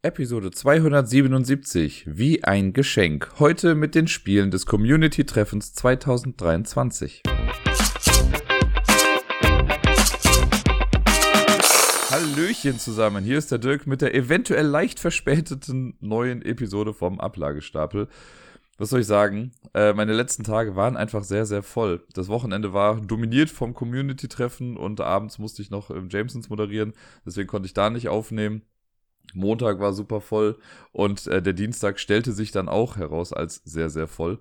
Episode 277 Wie ein Geschenk. Heute mit den Spielen des Community-Treffens 2023. Hallöchen zusammen, hier ist der Dirk mit der eventuell leicht verspäteten neuen Episode vom Ablagestapel. Was soll ich sagen? Äh, meine letzten Tage waren einfach sehr, sehr voll. Das Wochenende war dominiert vom Community-Treffen und abends musste ich noch im Jamesons moderieren. Deswegen konnte ich da nicht aufnehmen. Montag war super voll und äh, der Dienstag stellte sich dann auch heraus als sehr, sehr voll.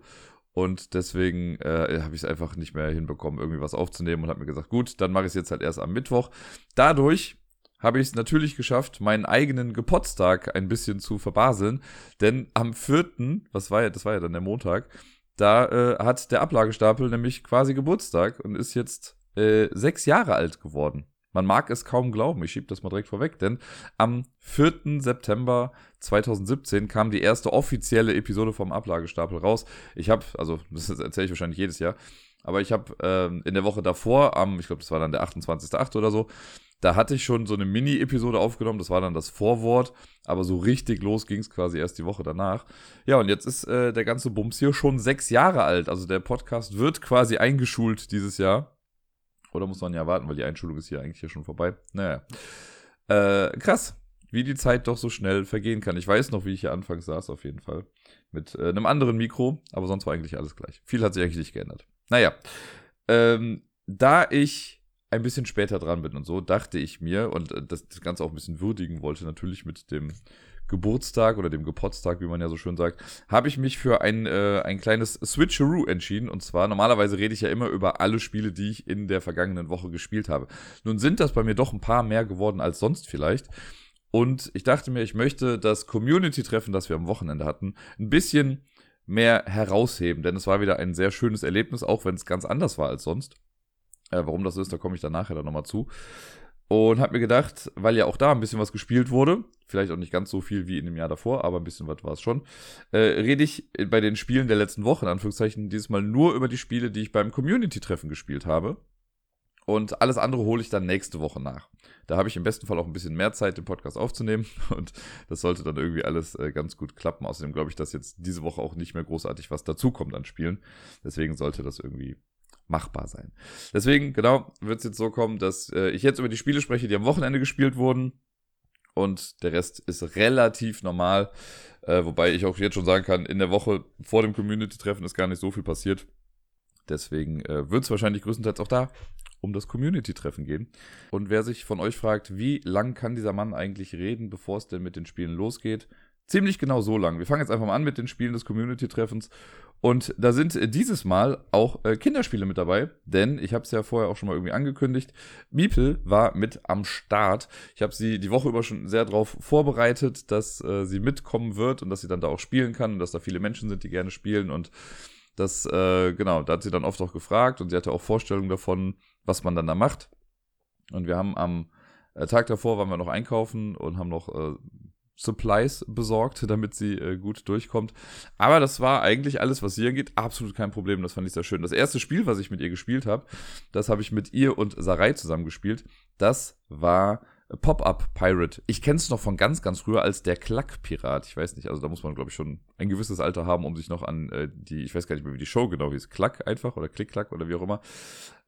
Und deswegen äh, habe ich es einfach nicht mehr hinbekommen, irgendwie was aufzunehmen und habe mir gesagt, gut, dann mache ich es jetzt halt erst am Mittwoch. Dadurch habe ich es natürlich geschafft, meinen eigenen Gepotztag ein bisschen zu verbaseln. Denn am 4., was war ja, das war ja dann der Montag, da äh, hat der Ablagestapel nämlich quasi Geburtstag und ist jetzt äh, sechs Jahre alt geworden. Man mag es kaum glauben, ich schiebe das mal direkt vorweg, denn am 4. September 2017 kam die erste offizielle Episode vom Ablagestapel raus. Ich habe, also das erzähle ich wahrscheinlich jedes Jahr, aber ich habe ähm, in der Woche davor, am, ich glaube, das war dann der 28.8. oder so, da hatte ich schon so eine Mini-Episode aufgenommen, das war dann das Vorwort, aber so richtig los ging es quasi erst die Woche danach. Ja, und jetzt ist äh, der ganze Bums hier schon sechs Jahre alt. Also der Podcast wird quasi eingeschult dieses Jahr. Oder muss man ja warten, weil die Einschulung ist hier eigentlich hier schon vorbei. Naja. Äh, krass, wie die Zeit doch so schnell vergehen kann. Ich weiß noch, wie ich hier anfangs saß, auf jeden Fall. Mit äh, einem anderen Mikro, aber sonst war eigentlich alles gleich. Viel hat sich eigentlich nicht geändert. Naja. Ähm, da ich ein bisschen später dran bin und so, dachte ich mir, und äh, das, das Ganze auch ein bisschen würdigen wollte, natürlich mit dem Geburtstag oder dem Geburtstag, wie man ja so schön sagt, habe ich mich für ein, äh, ein kleines Switcheroo entschieden. Und zwar, normalerweise rede ich ja immer über alle Spiele, die ich in der vergangenen Woche gespielt habe. Nun sind das bei mir doch ein paar mehr geworden als sonst vielleicht. Und ich dachte mir, ich möchte das Community-Treffen, das wir am Wochenende hatten, ein bisschen mehr herausheben, denn es war wieder ein sehr schönes Erlebnis, auch wenn es ganz anders war als sonst. Äh, warum das ist, da komme ich dann nachher dann nochmal zu. Und habe mir gedacht, weil ja auch da ein bisschen was gespielt wurde, vielleicht auch nicht ganz so viel wie in dem Jahr davor, aber ein bisschen was war es schon, äh, rede ich bei den Spielen der letzten Woche, in Anführungszeichen, dieses Mal nur über die Spiele, die ich beim Community-Treffen gespielt habe. Und alles andere hole ich dann nächste Woche nach. Da habe ich im besten Fall auch ein bisschen mehr Zeit, den Podcast aufzunehmen. Und das sollte dann irgendwie alles äh, ganz gut klappen. Außerdem glaube ich, dass jetzt diese Woche auch nicht mehr großartig was dazukommt an Spielen. Deswegen sollte das irgendwie machbar sein. Deswegen, genau, wird es jetzt so kommen, dass äh, ich jetzt über die Spiele spreche, die am Wochenende gespielt wurden. Und der Rest ist relativ normal. Äh, wobei ich auch jetzt schon sagen kann, in der Woche vor dem Community-Treffen ist gar nicht so viel passiert. Deswegen äh, wird es wahrscheinlich größtenteils auch da um das Community-Treffen gehen. Und wer sich von euch fragt, wie lang kann dieser Mann eigentlich reden, bevor es denn mit den Spielen losgeht, ziemlich genau so lang. Wir fangen jetzt einfach mal an mit den Spielen des Community-Treffens. Und da sind dieses Mal auch äh, Kinderspiele mit dabei, denn ich habe es ja vorher auch schon mal irgendwie angekündigt. Miepel war mit am Start. Ich habe sie die Woche über schon sehr darauf vorbereitet, dass äh, sie mitkommen wird und dass sie dann da auch spielen kann und dass da viele Menschen sind, die gerne spielen. Und das, äh, genau, da hat sie dann oft auch gefragt und sie hatte auch Vorstellungen davon, was man dann da macht. Und wir haben am äh, Tag davor waren wir noch einkaufen und haben noch äh, Supplies besorgt, damit sie äh, gut durchkommt. Aber das war eigentlich alles, was sie angeht, absolut kein Problem. Das fand ich sehr schön. Das erste Spiel, was ich mit ihr gespielt habe, das habe ich mit ihr und Sarai zusammen gespielt. Das war Pop-Up Pirate. Ich kenne es noch von ganz, ganz früher als der Klack-Pirat. Ich weiß nicht, also da muss man, glaube ich, schon ein gewisses Alter haben, um sich noch an äh, die, ich weiß gar nicht mehr, wie die Show genau hieß, Klack einfach oder Klick-Klack oder wie auch immer.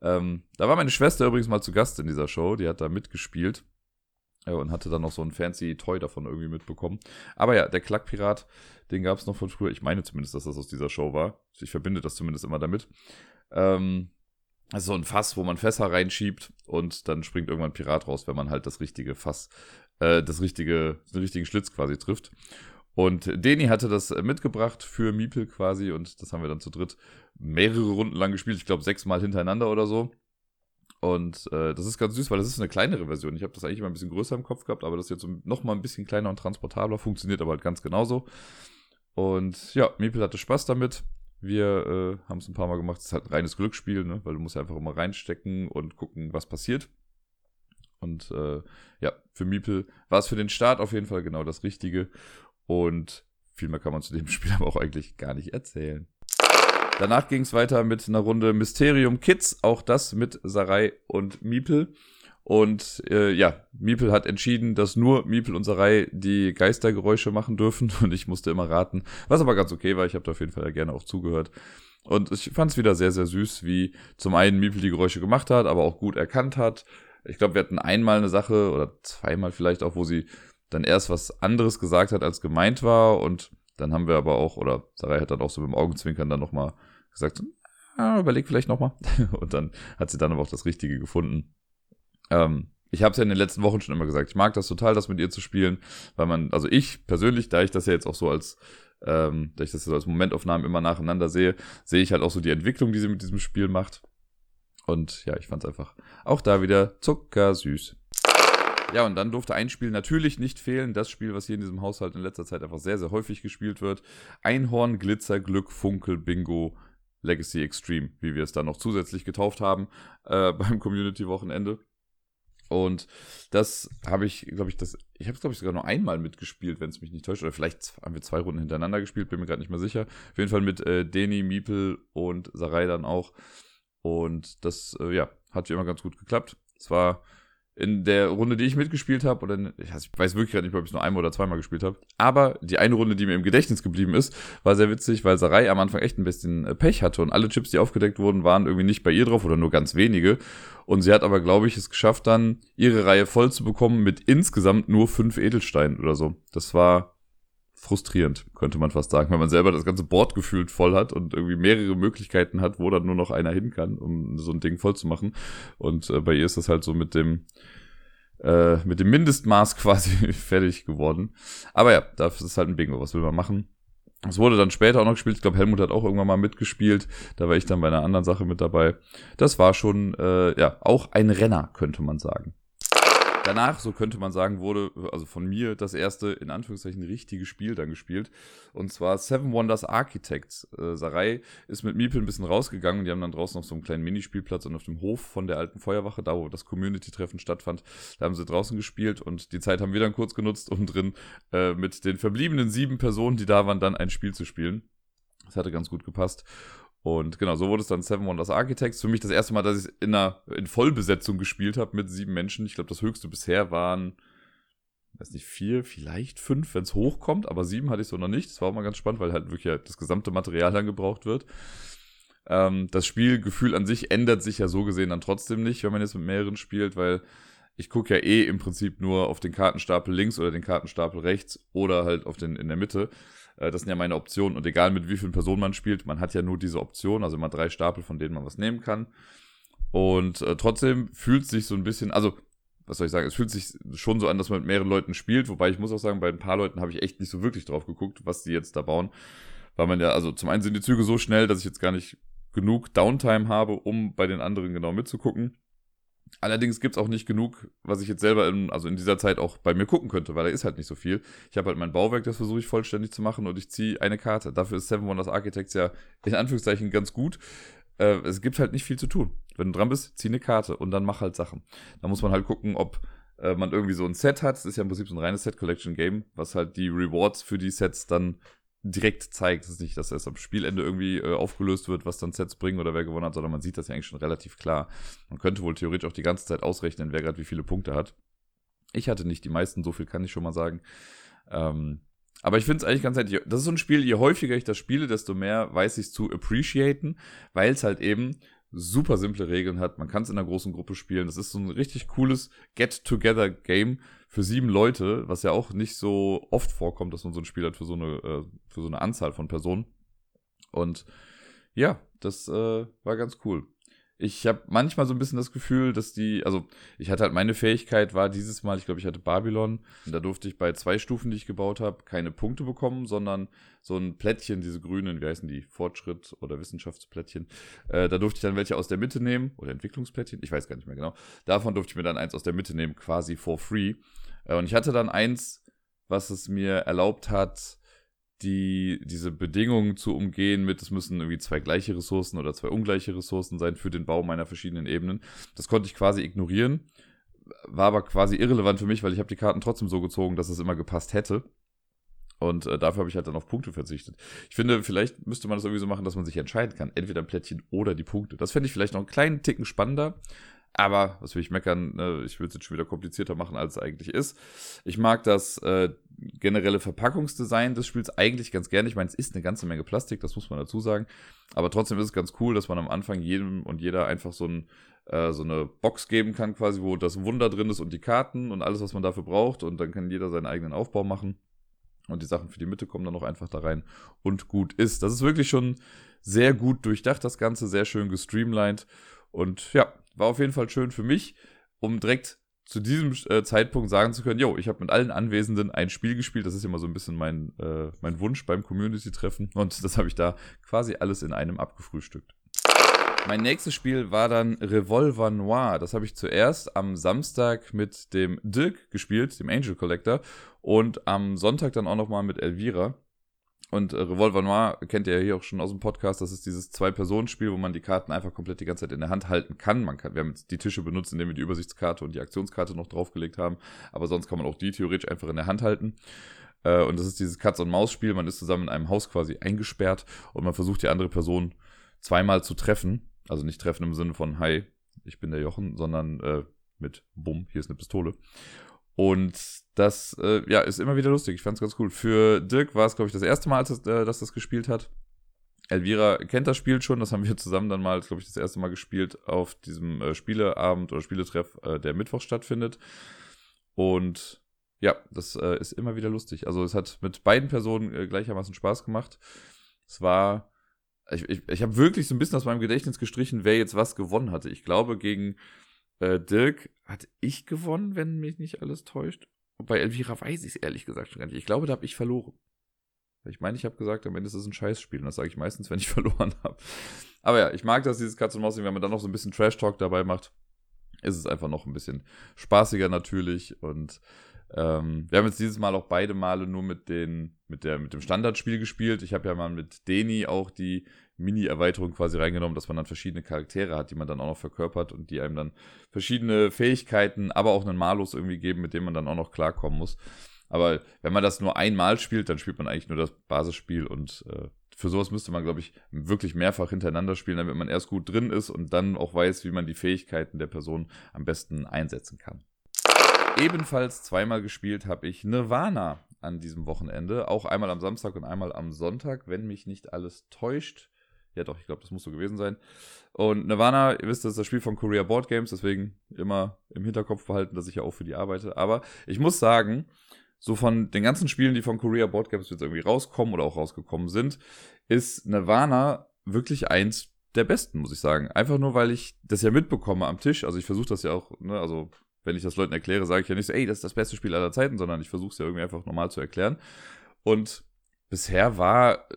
Ähm, da war meine Schwester übrigens mal zu Gast in dieser Show, die hat da mitgespielt und hatte dann noch so ein fancy Toy davon irgendwie mitbekommen. Aber ja, der Klackpirat, den gab es noch von früher. Ich meine zumindest, dass das aus dieser Show war. Ich verbinde das zumindest immer damit. Ähm, also so ein Fass, wo man Fässer reinschiebt und dann springt irgendwann ein Pirat raus, wenn man halt das richtige Fass, äh, das richtige, den richtigen Schlitz quasi trifft. Und Deni hatte das mitgebracht für Miepel quasi und das haben wir dann zu dritt mehrere Runden lang gespielt. Ich glaube sechsmal hintereinander oder so. Und äh, das ist ganz süß, weil das ist eine kleinere Version. Ich habe das eigentlich immer ein bisschen größer im Kopf gehabt, aber das ist jetzt noch mal ein bisschen kleiner und transportabler, funktioniert aber halt ganz genauso. Und ja, Miepel hatte Spaß damit. Wir äh, haben es ein paar Mal gemacht. Es ist halt ein reines Glücksspiel, ne? weil du musst ja einfach immer reinstecken und gucken, was passiert. Und äh, ja, für Miepel war es für den Start auf jeden Fall genau das Richtige. Und viel mehr kann man zu dem Spiel aber auch eigentlich gar nicht erzählen. Danach ging es weiter mit einer Runde Mysterium Kids, auch das mit Sarai und Miepel. Und äh, ja, Miepel hat entschieden, dass nur Miepel und Sarai die Geistergeräusche machen dürfen. Und ich musste immer raten. Was aber ganz okay war, ich habe da auf jeden Fall gerne auch zugehört. Und ich fand es wieder sehr, sehr süß, wie zum einen Miepel die Geräusche gemacht hat, aber auch gut erkannt hat. Ich glaube, wir hatten einmal eine Sache oder zweimal vielleicht auch, wo sie dann erst was anderes gesagt hat, als gemeint war. Und dann haben wir aber auch, oder Sarai hat dann auch so mit dem Augenzwinkern dann nochmal gesagt, ah, überleg vielleicht nochmal. Und dann hat sie dann aber auch das Richtige gefunden. Ähm, ich habe es ja in den letzten Wochen schon immer gesagt, ich mag das total, das mit ihr zu spielen, weil man, also ich persönlich, da ich das ja jetzt auch so als, ähm, da ich das so als Momentaufnahmen immer nacheinander sehe, sehe ich halt auch so die Entwicklung, die sie mit diesem Spiel macht. Und ja, ich fand es einfach auch da wieder zuckersüß. Ja, und dann durfte ein Spiel natürlich nicht fehlen. Das Spiel, was hier in diesem Haushalt in letzter Zeit einfach sehr, sehr häufig gespielt wird. Einhorn, Glitzer, Glück, Funkel, Bingo, Legacy Extreme, wie wir es dann noch zusätzlich getauft haben äh, beim Community-Wochenende. Und das habe ich, glaube ich, das, ich habe es, glaube ich, sogar nur einmal mitgespielt, wenn es mich nicht täuscht. Oder vielleicht haben wir zwei Runden hintereinander gespielt, bin mir gerade nicht mehr sicher. Auf jeden Fall mit äh, Deni, Miepel und Sarai dann auch. Und das, äh, ja, hat wie immer ganz gut geklappt. Es war in der Runde, die ich mitgespielt habe, oder ich weiß wirklich gar nicht, ob ich es nur einmal oder zweimal gespielt habe. Aber die eine Runde, die mir im Gedächtnis geblieben ist, war sehr witzig, weil Sarai am Anfang echt ein bisschen äh, Pech hatte und alle Chips, die aufgedeckt wurden, waren irgendwie nicht bei ihr drauf oder nur ganz wenige. Und sie hat aber, glaube ich, es geschafft, dann ihre Reihe voll zu bekommen mit insgesamt nur fünf Edelsteinen oder so. Das war frustrierend, könnte man fast sagen, wenn man selber das ganze Board gefühlt voll hat und irgendwie mehrere Möglichkeiten hat, wo dann nur noch einer hin kann, um so ein Ding voll zu machen. Und äh, bei ihr ist das halt so mit dem äh, mit dem Mindestmaß quasi fertig geworden. Aber ja, das ist halt ein Bingo. Was will man machen? Es wurde dann später auch noch gespielt. Ich glaube, Helmut hat auch irgendwann mal mitgespielt. Da war ich dann bei einer anderen Sache mit dabei. Das war schon, äh, ja, auch ein Renner, könnte man sagen. Danach, so könnte man sagen, wurde also von mir das erste, in Anführungszeichen, richtige Spiel dann gespielt. Und zwar Seven Wonders Architects. Äh, Sarai ist mit Miepel ein bisschen rausgegangen. Die haben dann draußen noch so einen kleinen Minispielplatz und auf dem Hof von der alten Feuerwache, da wo das Community-Treffen stattfand, da haben sie draußen gespielt und die Zeit haben wir dann kurz genutzt, um drin äh, mit den verbliebenen sieben Personen, die da waren, dann ein Spiel zu spielen. Das hatte ganz gut gepasst. Und genau, so wurde es dann Seven Wonders Architects. Für mich das erste Mal, dass ich in einer in Vollbesetzung gespielt habe mit sieben Menschen. Ich glaube, das höchste bisher waren, weiß nicht, vier, vielleicht fünf, wenn es hochkommt, aber sieben hatte ich so noch nicht. Das war auch mal ganz spannend, weil halt wirklich halt das gesamte Material dann gebraucht wird. Ähm, das Spielgefühl an sich ändert sich ja so gesehen dann trotzdem nicht, wenn man jetzt mit mehreren spielt, weil ich gucke ja eh im Prinzip nur auf den Kartenstapel links oder den Kartenstapel rechts oder halt auf den in der Mitte. Äh, das sind ja meine Optionen. Und egal mit wie vielen Personen man spielt, man hat ja nur diese Option, also immer drei Stapel, von denen man was nehmen kann. Und äh, trotzdem fühlt sich so ein bisschen, also was soll ich sagen, es fühlt sich schon so an, dass man mit mehreren Leuten spielt, wobei ich muss auch sagen, bei ein paar Leuten habe ich echt nicht so wirklich drauf geguckt, was die jetzt da bauen. Weil man ja, also zum einen sind die Züge so schnell, dass ich jetzt gar nicht genug Downtime habe, um bei den anderen genau mitzugucken. Allerdings gibt's auch nicht genug, was ich jetzt selber in, also in dieser Zeit auch bei mir gucken könnte, weil da ist halt nicht so viel. Ich habe halt mein Bauwerk, das versuche ich vollständig zu machen und ich ziehe eine Karte. Dafür ist Seven Wonders Architects ja in Anführungszeichen ganz gut. Äh, es gibt halt nicht viel zu tun. Wenn du dran bist, zieh eine Karte und dann mach halt Sachen. Da muss man halt gucken, ob äh, man irgendwie so ein Set hat. Das ist ja im Prinzip so ein reines Set-Collection-Game, was halt die Rewards für die Sets dann direkt zeigt. Es ist nicht, dass es am Spielende irgendwie äh, aufgelöst wird, was dann Sets bringen oder wer gewonnen hat, sondern man sieht das ja eigentlich schon relativ klar. Man könnte wohl theoretisch auch die ganze Zeit ausrechnen, wer gerade wie viele Punkte hat. Ich hatte nicht die meisten, so viel kann ich schon mal sagen. Ähm, aber ich finde es eigentlich ganz nett. Das ist so ein Spiel, je häufiger ich das spiele, desto mehr weiß ich es zu appreciaten, weil es halt eben super simple Regeln hat. Man kann es in einer großen Gruppe spielen. Das ist so ein richtig cooles Get-Together-Game für sieben Leute, was ja auch nicht so oft vorkommt, dass man so ein Spiel hat für so eine, äh, für so eine Anzahl von Personen. Und ja, das äh, war ganz cool. Ich habe manchmal so ein bisschen das Gefühl, dass die, also ich hatte halt meine Fähigkeit war dieses Mal, ich glaube, ich hatte Babylon, da durfte ich bei zwei Stufen, die ich gebaut habe, keine Punkte bekommen, sondern so ein Plättchen, diese grünen, wie heißen die, Fortschritt oder Wissenschaftsplättchen, äh, da durfte ich dann welche aus der Mitte nehmen, oder Entwicklungsplättchen, ich weiß gar nicht mehr genau. Davon durfte ich mir dann eins aus der Mitte nehmen, quasi for free. Äh, und ich hatte dann eins, was es mir erlaubt hat, die, diese Bedingungen zu umgehen mit, es müssen irgendwie zwei gleiche Ressourcen oder zwei ungleiche Ressourcen sein für den Bau meiner verschiedenen Ebenen. Das konnte ich quasi ignorieren, war aber quasi irrelevant für mich, weil ich habe die Karten trotzdem so gezogen, dass es immer gepasst hätte. Und äh, dafür habe ich halt dann auf Punkte verzichtet. Ich finde, vielleicht müsste man das irgendwie so machen, dass man sich entscheiden kann. Entweder ein Plättchen oder die Punkte. Das fände ich vielleicht noch einen kleinen Ticken spannender. Aber, was will ich meckern, ne? ich würde es jetzt schon wieder komplizierter machen, als es eigentlich ist. Ich mag das äh, generelle Verpackungsdesign des Spiels eigentlich ganz gerne. Ich meine, es ist eine ganze Menge Plastik, das muss man dazu sagen. Aber trotzdem ist es ganz cool, dass man am Anfang jedem und jeder einfach so, ein, äh, so eine Box geben kann, quasi, wo das Wunder drin ist und die Karten und alles, was man dafür braucht. Und dann kann jeder seinen eigenen Aufbau machen. Und die Sachen für die Mitte kommen dann noch einfach da rein und gut ist. Das ist wirklich schon sehr gut durchdacht, das Ganze, sehr schön gestreamlined. Und ja, war auf jeden Fall schön für mich, um direkt zu diesem äh, Zeitpunkt sagen zu können, jo, ich habe mit allen Anwesenden ein Spiel gespielt. Das ist immer so ein bisschen mein, äh, mein Wunsch beim Community-Treffen. Und das habe ich da quasi alles in einem abgefrühstückt. Mein nächstes Spiel war dann Revolver Noir. Das habe ich zuerst am Samstag mit dem Dirk gespielt, dem Angel Collector, und am Sonntag dann auch nochmal mit Elvira. Und äh, Revolver Noir kennt ihr ja hier auch schon aus dem Podcast. Das ist dieses Zwei-Personen-Spiel, wo man die Karten einfach komplett die ganze Zeit in der Hand halten kann. Man kann, wir haben jetzt die Tische benutzt, indem wir die Übersichtskarte und die Aktionskarte noch draufgelegt haben. Aber sonst kann man auch die theoretisch einfach in der Hand halten. Äh, und das ist dieses Katz-und-Maus-Spiel. Man ist zusammen in einem Haus quasi eingesperrt und man versucht die andere Person zweimal zu treffen. Also nicht treffen im Sinne von, hi, ich bin der Jochen, sondern äh, mit Bumm, hier ist eine Pistole. Und das äh, ja, ist immer wieder lustig. Ich fand es ganz cool. Für Dirk war es, glaube ich, das erste Mal, dass, äh, dass das gespielt hat. Elvira kennt das Spiel schon, das haben wir zusammen dann mal, glaube ich, das erste Mal gespielt auf diesem äh, Spieleabend oder Spieletreff, äh, der Mittwoch stattfindet. Und ja, das äh, ist immer wieder lustig. Also es hat mit beiden Personen äh, gleichermaßen Spaß gemacht. Es war, ich, ich, ich habe wirklich so ein bisschen aus meinem Gedächtnis gestrichen, wer jetzt was gewonnen hatte. Ich glaube, gegen äh, Dirk hat ich gewonnen, wenn mich nicht alles täuscht. Bei Elvira weiß ich es ehrlich gesagt schon gar nicht. Ich glaube, da habe ich verloren. Ich meine, ich habe gesagt, am Ende ist es ein Scheißspiel. Und das sage ich meistens, wenn ich verloren habe. Aber ja, ich mag das, dieses Katz und Maus, wenn man dann noch so ein bisschen Trash-Talk dabei macht, ist es einfach noch ein bisschen spaßiger natürlich. Und ähm, wir haben jetzt dieses Mal auch beide Male nur mit, den, mit, der, mit dem Standardspiel gespielt. Ich habe ja mal mit Deni auch die Mini-Erweiterung quasi reingenommen, dass man dann verschiedene Charaktere hat, die man dann auch noch verkörpert und die einem dann verschiedene Fähigkeiten, aber auch einen Malus irgendwie geben, mit dem man dann auch noch klarkommen muss. Aber wenn man das nur einmal spielt, dann spielt man eigentlich nur das Basisspiel und äh, für sowas müsste man, glaube ich, wirklich mehrfach hintereinander spielen, damit man erst gut drin ist und dann auch weiß, wie man die Fähigkeiten der Person am besten einsetzen kann. Ebenfalls zweimal gespielt habe ich Nirvana an diesem Wochenende. Auch einmal am Samstag und einmal am Sonntag, wenn mich nicht alles täuscht. Ja, doch, ich glaube, das muss so gewesen sein. Und Nirvana, ihr wisst, das ist das Spiel von Korea Board Games, deswegen immer im Hinterkopf behalten, dass ich ja auch für die arbeite. Aber ich muss sagen, so von den ganzen Spielen, die von Korea Board Games jetzt irgendwie rauskommen oder auch rausgekommen sind, ist Nirvana wirklich eins der besten, muss ich sagen. Einfach nur, weil ich das ja mitbekomme am Tisch. Also ich versuche das ja auch, ne, also wenn ich das Leuten erkläre, sage ich ja nicht so, ey, das ist das beste Spiel aller Zeiten, sondern ich versuche es ja irgendwie einfach normal zu erklären. Und bisher war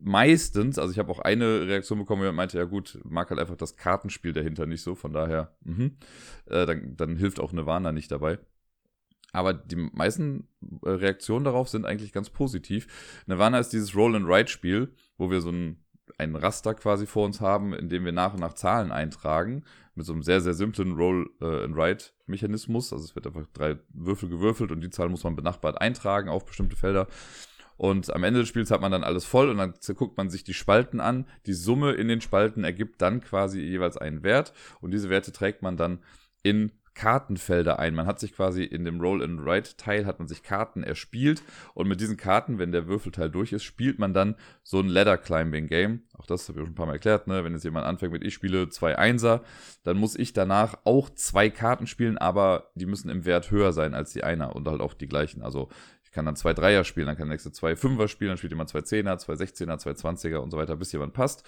meistens, also ich habe auch eine Reaktion bekommen, jemand meinte, ja gut, mag halt einfach das Kartenspiel dahinter nicht so, von daher, mh, äh, dann, dann hilft auch Nirvana nicht dabei. Aber die meisten äh, Reaktionen darauf sind eigentlich ganz positiv. Nirvana ist dieses Roll-and-Write-Spiel, wo wir so ein, ein Raster quasi vor uns haben, in dem wir nach und nach Zahlen eintragen, mit so einem sehr, sehr simplen Roll-and-Write-Mechanismus. Also es wird einfach drei Würfel gewürfelt und die Zahl muss man benachbart eintragen auf bestimmte Felder. Und am Ende des Spiels hat man dann alles voll und dann guckt man sich die Spalten an. Die Summe in den Spalten ergibt dann quasi jeweils einen Wert und diese Werte trägt man dann in Kartenfelder ein. Man hat sich quasi in dem Roll-and-Write-Teil hat man sich Karten erspielt und mit diesen Karten, wenn der Würfelteil durch ist, spielt man dann so ein Ladder-Climbing-Game. Auch das habe ich schon ein paar Mal erklärt, ne? Wenn jetzt jemand anfängt mit ich spiele zwei Einser, dann muss ich danach auch zwei Karten spielen, aber die müssen im Wert höher sein als die Einer und halt auch die gleichen. Also ich kann dann zwei Dreier spielen, dann kann der nächste zwei Fünfer spielen, dann spielt jemand zwei Zehner, zwei Sechzehner, zwei Zwanziger und so weiter, bis jemand passt.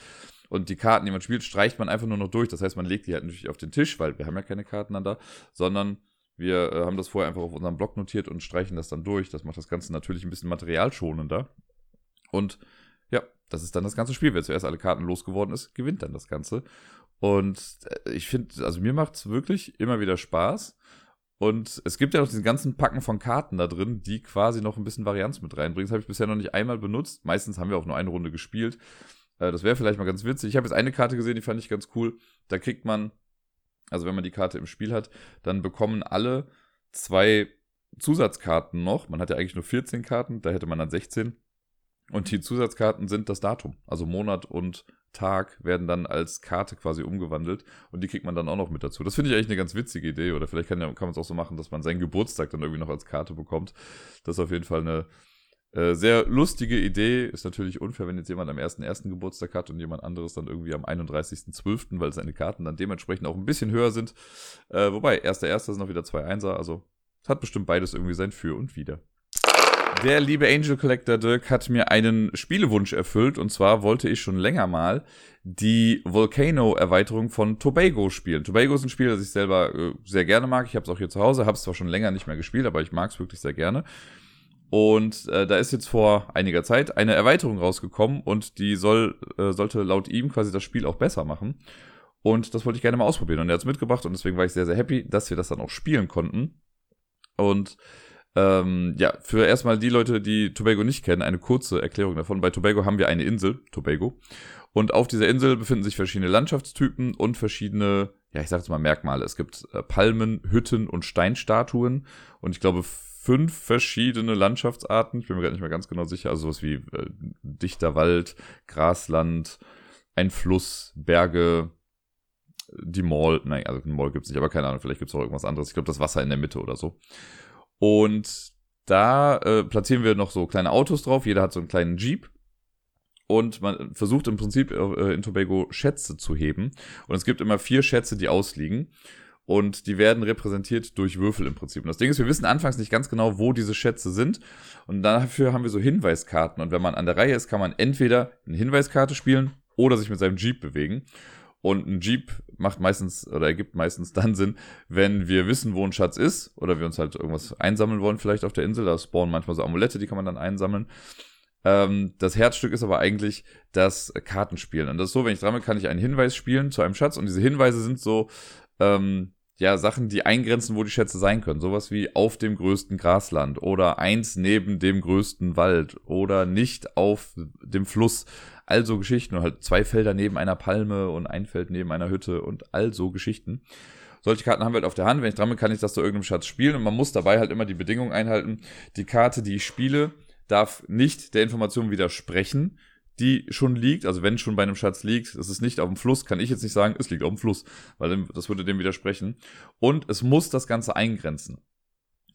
Und die Karten, die man spielt, streicht man einfach nur noch durch. Das heißt, man legt die halt natürlich auf den Tisch, weil wir haben ja keine Karten dann da, sondern wir äh, haben das vorher einfach auf unserem Blog notiert und streichen das dann durch. Das macht das Ganze natürlich ein bisschen materialschonender. Und ja, das ist dann das ganze Spiel. Wer zuerst alle Karten losgeworden ist, gewinnt dann das Ganze. Und äh, ich finde, also mir macht es wirklich immer wieder Spaß. Und es gibt ja noch diesen ganzen Packen von Karten da drin, die quasi noch ein bisschen Varianz mit reinbringen. Das habe ich bisher noch nicht einmal benutzt. Meistens haben wir auch nur eine Runde gespielt. Äh, das wäre vielleicht mal ganz witzig. Ich habe jetzt eine Karte gesehen, die fand ich ganz cool. Da kriegt man, also wenn man die Karte im Spiel hat, dann bekommen alle zwei Zusatzkarten noch. Man hat ja eigentlich nur 14 Karten, da hätte man dann 16. Und die Zusatzkarten sind das Datum, also Monat und Tag werden dann als Karte quasi umgewandelt und die kriegt man dann auch noch mit dazu. Das finde ich eigentlich eine ganz witzige Idee oder vielleicht kann, kann man es auch so machen, dass man seinen Geburtstag dann irgendwie noch als Karte bekommt. Das ist auf jeden Fall eine äh, sehr lustige Idee. Ist natürlich unfair, wenn jetzt jemand am 1.1. Geburtstag hat und jemand anderes dann irgendwie am 31.12., weil seine Karten dann dementsprechend auch ein bisschen höher sind. Äh, wobei, 1.1. sind noch wieder zwei Einser, also hat bestimmt beides irgendwie sein Für und Wider. Der liebe Angel Collector Dirk hat mir einen Spielewunsch erfüllt und zwar wollte ich schon länger mal die Volcano-Erweiterung von Tobago spielen. Tobago ist ein Spiel, das ich selber äh, sehr gerne mag. Ich habe es auch hier zu Hause, habe es zwar schon länger nicht mehr gespielt, aber ich mag es wirklich sehr gerne. Und äh, da ist jetzt vor einiger Zeit eine Erweiterung rausgekommen und die soll, äh, sollte laut ihm quasi das Spiel auch besser machen. Und das wollte ich gerne mal ausprobieren. Und er hat es mitgebracht und deswegen war ich sehr, sehr happy, dass wir das dann auch spielen konnten. Und ähm, ja, für erstmal die Leute, die Tobago nicht kennen, eine kurze Erklärung davon. Bei Tobago haben wir eine Insel, Tobago. Und auf dieser Insel befinden sich verschiedene Landschaftstypen und verschiedene, ja, ich sag jetzt mal Merkmale. Es gibt äh, Palmen, Hütten und Steinstatuen. Und ich glaube, fünf verschiedene Landschaftsarten. Ich bin mir gerade nicht mehr ganz genau sicher. Also sowas wie äh, dichter Wald, Grasland, ein Fluss, Berge, die Mall. Nein, also ein Mall gibt's nicht, aber keine Ahnung, vielleicht gibt's auch irgendwas anderes. Ich glaube, das Wasser in der Mitte oder so. Und da äh, platzieren wir noch so kleine Autos drauf. Jeder hat so einen kleinen Jeep. Und man versucht im Prinzip äh, in Tobago Schätze zu heben. Und es gibt immer vier Schätze, die ausliegen. Und die werden repräsentiert durch Würfel im Prinzip. Und das Ding ist, wir wissen anfangs nicht ganz genau, wo diese Schätze sind. Und dafür haben wir so Hinweiskarten. Und wenn man an der Reihe ist, kann man entweder eine Hinweiskarte spielen oder sich mit seinem Jeep bewegen. Und ein Jeep macht meistens oder ergibt meistens dann Sinn, wenn wir wissen, wo ein Schatz ist oder wir uns halt irgendwas einsammeln wollen, vielleicht auf der Insel. Da spawnen manchmal so Amulette, die kann man dann einsammeln. Ähm, das Herzstück ist aber eigentlich das Kartenspielen. Und das ist so, wenn ich dran bin, kann ich einen Hinweis spielen zu einem Schatz. Und diese Hinweise sind so, ähm, ja, Sachen, die eingrenzen, wo die Schätze sein können. Sowas wie auf dem größten Grasland oder eins neben dem größten Wald oder nicht auf dem Fluss all so Geschichten und halt zwei Felder neben einer Palme und ein Feld neben einer Hütte und all so Geschichten. Solche Karten haben wir halt auf der Hand. Wenn ich dran bin, kann ich das zu irgendeinem Schatz spielen und man muss dabei halt immer die Bedingungen einhalten. Die Karte, die ich spiele, darf nicht der Information widersprechen, die schon liegt. Also wenn schon bei einem Schatz liegt, es ist nicht auf dem Fluss, kann ich jetzt nicht sagen, es liegt auf dem Fluss, weil das würde dem widersprechen. Und es muss das Ganze eingrenzen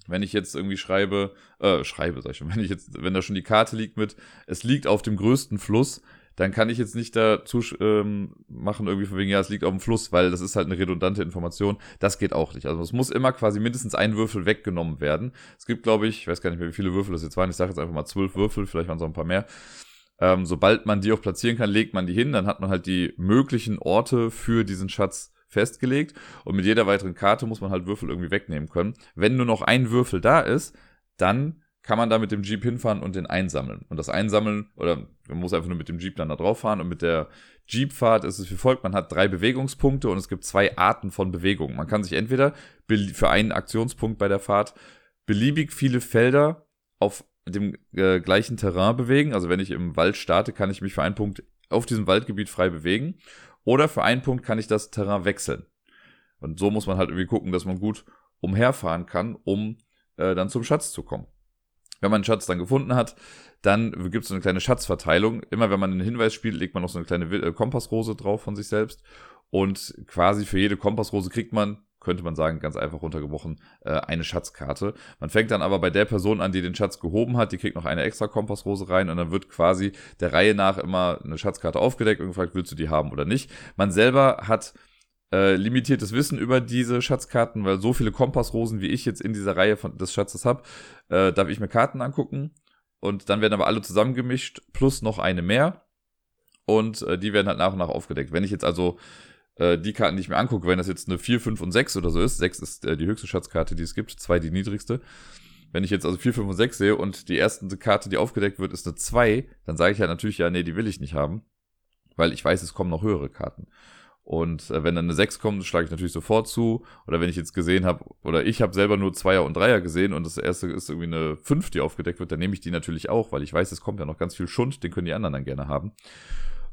wenn ich jetzt irgendwie schreibe, äh, schreibe, sag ich schon, wenn ich jetzt, wenn da schon die Karte liegt mit, es liegt auf dem größten Fluss, dann kann ich jetzt nicht dazu ähm, machen, irgendwie von wegen, ja, es liegt auf dem Fluss, weil das ist halt eine redundante Information. Das geht auch nicht. Also es muss immer quasi mindestens ein Würfel weggenommen werden. Es gibt, glaube ich, ich weiß gar nicht mehr, wie viele Würfel das jetzt waren. Ich sage jetzt einfach mal zwölf Würfel, vielleicht waren es auch ein paar mehr. Ähm, sobald man die auch platzieren kann, legt man die hin, dann hat man halt die möglichen Orte für diesen Schatz festgelegt und mit jeder weiteren Karte muss man halt Würfel irgendwie wegnehmen können. Wenn nur noch ein Würfel da ist, dann kann man da mit dem Jeep hinfahren und den einsammeln. Und das Einsammeln, oder man muss einfach nur mit dem Jeep dann da drauf fahren und mit der Jeepfahrt ist es wie folgt, man hat drei Bewegungspunkte und es gibt zwei Arten von Bewegungen. Man kann sich entweder für einen Aktionspunkt bei der Fahrt beliebig viele Felder auf dem äh, gleichen Terrain bewegen. Also wenn ich im Wald starte, kann ich mich für einen Punkt auf diesem Waldgebiet frei bewegen. Oder für einen Punkt kann ich das Terrain wechseln. Und so muss man halt irgendwie gucken, dass man gut umherfahren kann, um äh, dann zum Schatz zu kommen. Wenn man einen Schatz dann gefunden hat, dann gibt es so eine kleine Schatzverteilung. Immer wenn man einen Hinweis spielt, legt man noch so eine kleine äh, Kompassrose drauf von sich selbst. Und quasi für jede Kompassrose kriegt man, könnte man sagen, ganz einfach runtergebrochen, äh, eine Schatzkarte. Man fängt dann aber bei der Person an, die den Schatz gehoben hat, die kriegt noch eine extra Kompassrose rein und dann wird quasi der Reihe nach immer eine Schatzkarte aufgedeckt und gefragt, willst du die haben oder nicht. Man selber hat äh, limitiertes Wissen über diese Schatzkarten, weil so viele Kompassrosen, wie ich jetzt in dieser Reihe von, des Schatzes habe, äh, darf ich mir Karten angucken. Und dann werden aber alle zusammengemischt, plus noch eine mehr. Und äh, die werden halt nach und nach aufgedeckt. Wenn ich jetzt also äh, die Karten, die ich mir angucke, wenn das jetzt eine 4, 5 und 6 oder so ist, 6 ist äh, die höchste Schatzkarte, die es gibt, 2 die niedrigste. Wenn ich jetzt also 4, 5 und 6 sehe und die erste Karte, die aufgedeckt wird, ist eine 2, dann sage ich halt natürlich, ja, nee, die will ich nicht haben. Weil ich weiß, es kommen noch höhere Karten. Und äh, wenn dann eine 6 kommt, schlage ich natürlich sofort zu. Oder wenn ich jetzt gesehen habe, oder ich habe selber nur Zweier und Dreier gesehen und das erste ist irgendwie eine 5, die aufgedeckt wird, dann nehme ich die natürlich auch, weil ich weiß, es kommt ja noch ganz viel Schund, den können die anderen dann gerne haben.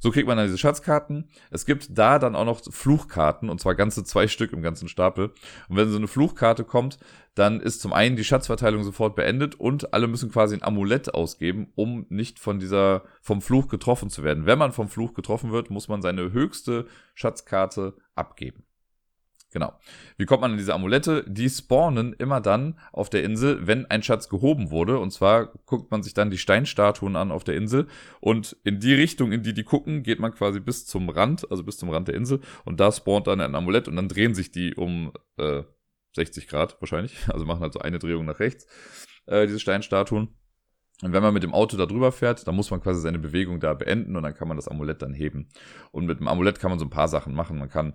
So kriegt man dann diese Schatzkarten. Es gibt da dann auch noch Fluchkarten, und zwar ganze zwei Stück im ganzen Stapel. Und wenn so eine Fluchkarte kommt, dann ist zum einen die Schatzverteilung sofort beendet und alle müssen quasi ein Amulett ausgeben, um nicht von dieser, vom Fluch getroffen zu werden. Wenn man vom Fluch getroffen wird, muss man seine höchste Schatzkarte abgeben. Genau. Wie kommt man an diese Amulette? Die spawnen immer dann auf der Insel, wenn ein Schatz gehoben wurde. Und zwar guckt man sich dann die Steinstatuen an auf der Insel. Und in die Richtung, in die die gucken, geht man quasi bis zum Rand, also bis zum Rand der Insel. Und da spawnt dann ein Amulett und dann drehen sich die um äh, 60 Grad wahrscheinlich. Also machen halt so eine Drehung nach rechts, äh, diese Steinstatuen. Und wenn man mit dem Auto da drüber fährt, dann muss man quasi seine Bewegung da beenden und dann kann man das Amulett dann heben. Und mit dem Amulett kann man so ein paar Sachen machen. Man kann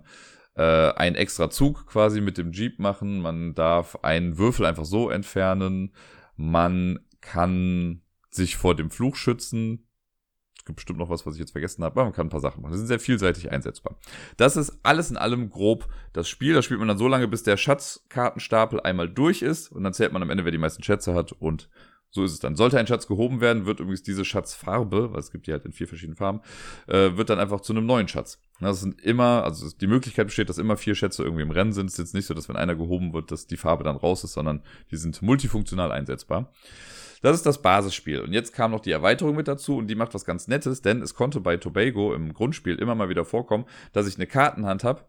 äh, einen extra Zug quasi mit dem Jeep machen. Man darf einen Würfel einfach so entfernen. Man kann sich vor dem Fluch schützen. Es gibt bestimmt noch was, was ich jetzt vergessen habe, aber man kann ein paar Sachen machen. Die sind sehr vielseitig einsetzbar. Das ist alles in allem grob das Spiel. Das spielt man dann so lange, bis der Schatzkartenstapel einmal durch ist und dann zählt man am Ende, wer die meisten Schätze hat und so ist es dann. Sollte ein Schatz gehoben werden, wird übrigens diese Schatzfarbe, weil es gibt die halt in vier verschiedenen Farben, äh, wird dann einfach zu einem neuen Schatz. Das sind immer, also die Möglichkeit besteht, dass immer vier Schätze irgendwie im Rennen sind. Es ist jetzt nicht so, dass wenn einer gehoben wird, dass die Farbe dann raus ist, sondern die sind multifunktional einsetzbar. Das ist das Basisspiel. Und jetzt kam noch die Erweiterung mit dazu und die macht was ganz Nettes, denn es konnte bei Tobago im Grundspiel immer mal wieder vorkommen, dass ich eine Kartenhand habe,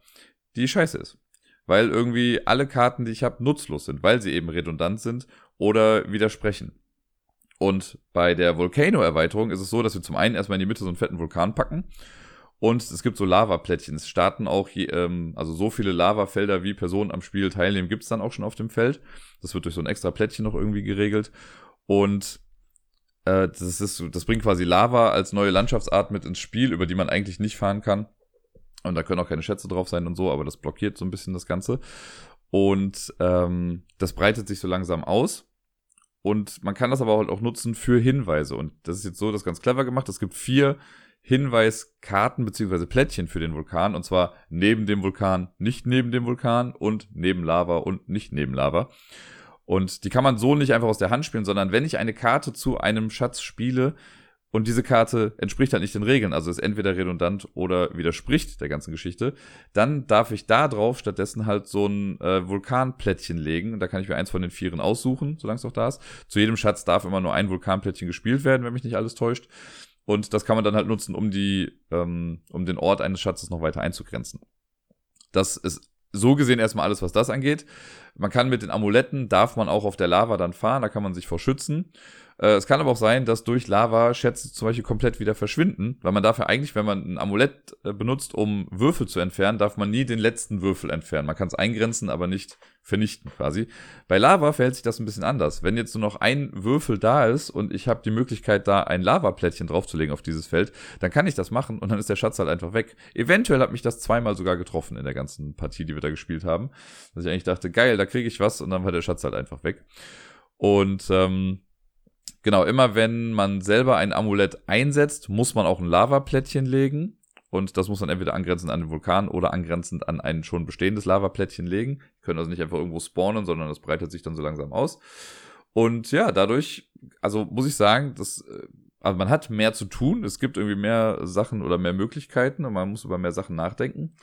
die scheiße ist. Weil irgendwie alle Karten, die ich habe, nutzlos sind, weil sie eben redundant sind oder widersprechen. Und bei der Volcano-Erweiterung ist es so, dass wir zum einen erstmal in die Mitte so einen fetten Vulkan packen. Und es gibt so Lavaplättchen. Es starten auch, je, ähm, also so viele Lavafelder, wie Personen am Spiel teilnehmen, gibt es dann auch schon auf dem Feld. Das wird durch so ein extra Plättchen noch irgendwie geregelt. Und äh, das, ist, das bringt quasi Lava als neue Landschaftsart mit ins Spiel, über die man eigentlich nicht fahren kann. Und da können auch keine Schätze drauf sein und so, aber das blockiert so ein bisschen das Ganze. Und ähm, das breitet sich so langsam aus. Und man kann das aber halt auch nutzen für Hinweise. Und das ist jetzt so, das ist ganz clever gemacht. Es gibt vier Hinweiskarten beziehungsweise Plättchen für den Vulkan. Und zwar neben dem Vulkan, nicht neben dem Vulkan und neben Lava und nicht neben Lava. Und die kann man so nicht einfach aus der Hand spielen, sondern wenn ich eine Karte zu einem Schatz spiele, und diese Karte entspricht halt nicht den Regeln, also ist entweder redundant oder widerspricht der ganzen Geschichte, dann darf ich da drauf stattdessen halt so ein äh, Vulkanplättchen legen. Da kann ich mir eins von den Vieren aussuchen, solange es noch da ist. Zu jedem Schatz darf immer nur ein Vulkanplättchen gespielt werden, wenn mich nicht alles täuscht. Und das kann man dann halt nutzen, um die, ähm, um den Ort eines Schatzes noch weiter einzugrenzen. Das ist so gesehen erstmal alles, was das angeht. Man kann mit den Amuletten, darf man auch auf der Lava dann fahren, da kann man sich vor schützen. Äh, es kann aber auch sein, dass durch Lava Schätze zum Beispiel komplett wieder verschwinden, weil man darf ja eigentlich, wenn man ein Amulett äh, benutzt, um Würfel zu entfernen, darf man nie den letzten Würfel entfernen. Man kann es eingrenzen, aber nicht vernichten quasi. Bei Lava verhält sich das ein bisschen anders. Wenn jetzt nur noch ein Würfel da ist und ich habe die Möglichkeit, da ein Lavaplättchen draufzulegen auf dieses Feld, dann kann ich das machen und dann ist der Schatz halt einfach weg. Eventuell hat mich das zweimal sogar getroffen in der ganzen Partie, die wir da gespielt haben. Dass ich eigentlich dachte, geil, da kriege ich was und dann war der Schatz halt einfach weg. Und ähm, Genau, immer wenn man selber ein Amulett einsetzt, muss man auch ein Lavaplättchen legen. Und das muss man entweder angrenzend an den Vulkan oder angrenzend an ein schon bestehendes Lavaplättchen legen. Die können also nicht einfach irgendwo spawnen, sondern das breitet sich dann so langsam aus. Und ja, dadurch, also muss ich sagen, dass, äh, also man hat mehr zu tun. Es gibt irgendwie mehr Sachen oder mehr Möglichkeiten und man muss über mehr Sachen nachdenken.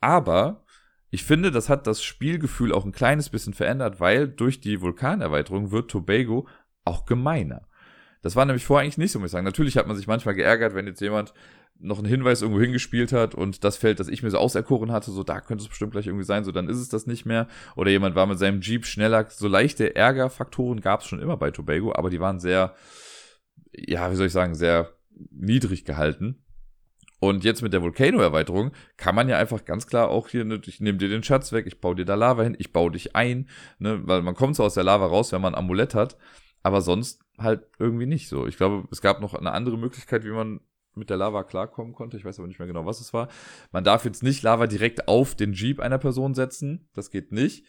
Aber ich finde, das hat das Spielgefühl auch ein kleines bisschen verändert, weil durch die Vulkanerweiterung wird Tobago auch gemeiner. Das war nämlich vorher eigentlich nicht so, muss ich sagen. Natürlich hat man sich manchmal geärgert, wenn jetzt jemand noch einen Hinweis irgendwo hingespielt hat und das Feld, das ich mir so auserkoren hatte, so da könnte es bestimmt gleich irgendwie sein, so dann ist es das nicht mehr. Oder jemand war mit seinem Jeep schneller. So leichte Ärgerfaktoren gab es schon immer bei Tobago, aber die waren sehr, ja, wie soll ich sagen, sehr niedrig gehalten. Und jetzt mit der Volcano-Erweiterung kann man ja einfach ganz klar auch hier, ne, ich nehme dir den Schatz weg, ich baue dir da Lava hin, ich baue dich ein, ne, weil man kommt so aus der Lava raus, wenn man ein Amulett hat aber sonst halt irgendwie nicht so. Ich glaube, es gab noch eine andere Möglichkeit, wie man mit der Lava klarkommen konnte. Ich weiß aber nicht mehr genau, was es war. Man darf jetzt nicht Lava direkt auf den Jeep einer Person setzen. Das geht nicht.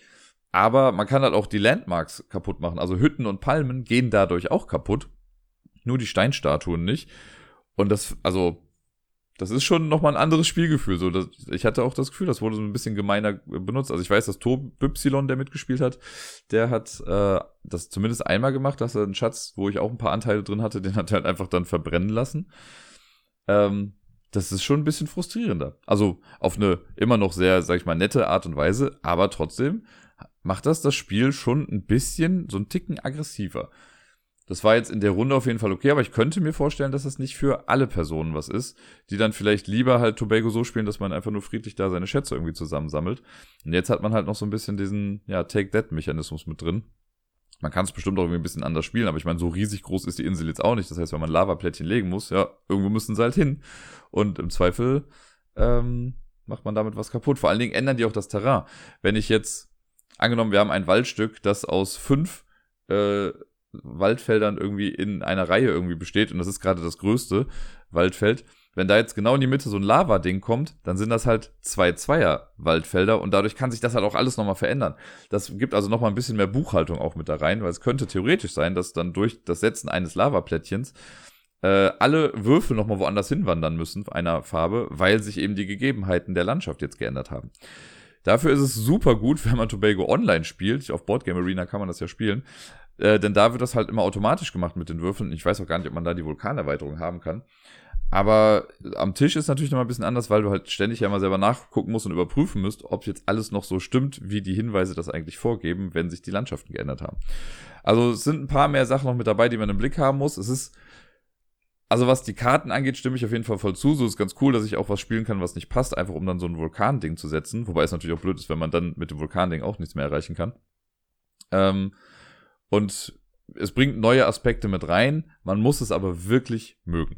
Aber man kann halt auch die Landmarks kaputt machen. Also Hütten und Palmen gehen dadurch auch kaputt. Nur die Steinstatuen nicht. Und das, also, das ist schon nochmal ein anderes Spielgefühl. So, das, ich hatte auch das Gefühl, das wurde so ein bisschen gemeiner benutzt. Also ich weiß, dass Tob Y, der mitgespielt hat, der hat äh, das zumindest einmal gemacht, dass er einen Schatz, wo ich auch ein paar Anteile drin hatte, den hat er halt einfach dann verbrennen lassen. Ähm, das ist schon ein bisschen frustrierender. Also auf eine immer noch sehr, sag ich mal, nette Art und Weise, aber trotzdem macht das das Spiel schon ein bisschen so ein Ticken aggressiver. Das war jetzt in der Runde auf jeden Fall okay, aber ich könnte mir vorstellen, dass das nicht für alle Personen was ist, die dann vielleicht lieber halt Tobago so spielen, dass man einfach nur friedlich da seine Schätze irgendwie zusammensammelt. Und jetzt hat man halt noch so ein bisschen diesen, ja, Take-That-Mechanismus mit drin. Man kann es bestimmt auch irgendwie ein bisschen anders spielen, aber ich meine, so riesig groß ist die Insel jetzt auch nicht. Das heißt, wenn man Lavaplättchen legen muss, ja, irgendwo müssen sie halt hin. Und im Zweifel ähm, macht man damit was kaputt. Vor allen Dingen ändern die auch das Terrain. Wenn ich jetzt, angenommen, wir haben ein Waldstück, das aus fünf äh, Waldfeldern irgendwie in einer Reihe irgendwie besteht und das ist gerade das größte Waldfeld. Wenn da jetzt genau in die Mitte so ein Lava-Ding kommt, dann sind das halt zwei Zweier-Waldfelder und dadurch kann sich das halt auch alles nochmal verändern. Das gibt also nochmal ein bisschen mehr Buchhaltung auch mit da rein, weil es könnte theoretisch sein, dass dann durch das Setzen eines Lavaplättchens äh, alle Würfel nochmal woanders hinwandern müssen, einer Farbe, weil sich eben die Gegebenheiten der Landschaft jetzt geändert haben. Dafür ist es super gut, wenn man Tobago online spielt. Auf Boardgame Arena kann man das ja spielen. Äh, denn da wird das halt immer automatisch gemacht mit den Würfeln. Ich weiß auch gar nicht, ob man da die Vulkanerweiterung haben kann. Aber am Tisch ist natürlich noch mal ein bisschen anders, weil du halt ständig ja immer selber nachgucken musst und überprüfen musst, ob jetzt alles noch so stimmt, wie die Hinweise das eigentlich vorgeben, wenn sich die Landschaften geändert haben. Also es sind ein paar mehr Sachen noch mit dabei, die man im Blick haben muss. Es ist, also was die Karten angeht, stimme ich auf jeden Fall voll zu. So ist ganz cool, dass ich auch was spielen kann, was nicht passt, einfach um dann so ein Vulkan-Ding zu setzen. Wobei es natürlich auch blöd ist, wenn man dann mit dem Vulkan-Ding auch nichts mehr erreichen kann. Ähm, und es bringt neue Aspekte mit rein. Man muss es aber wirklich mögen.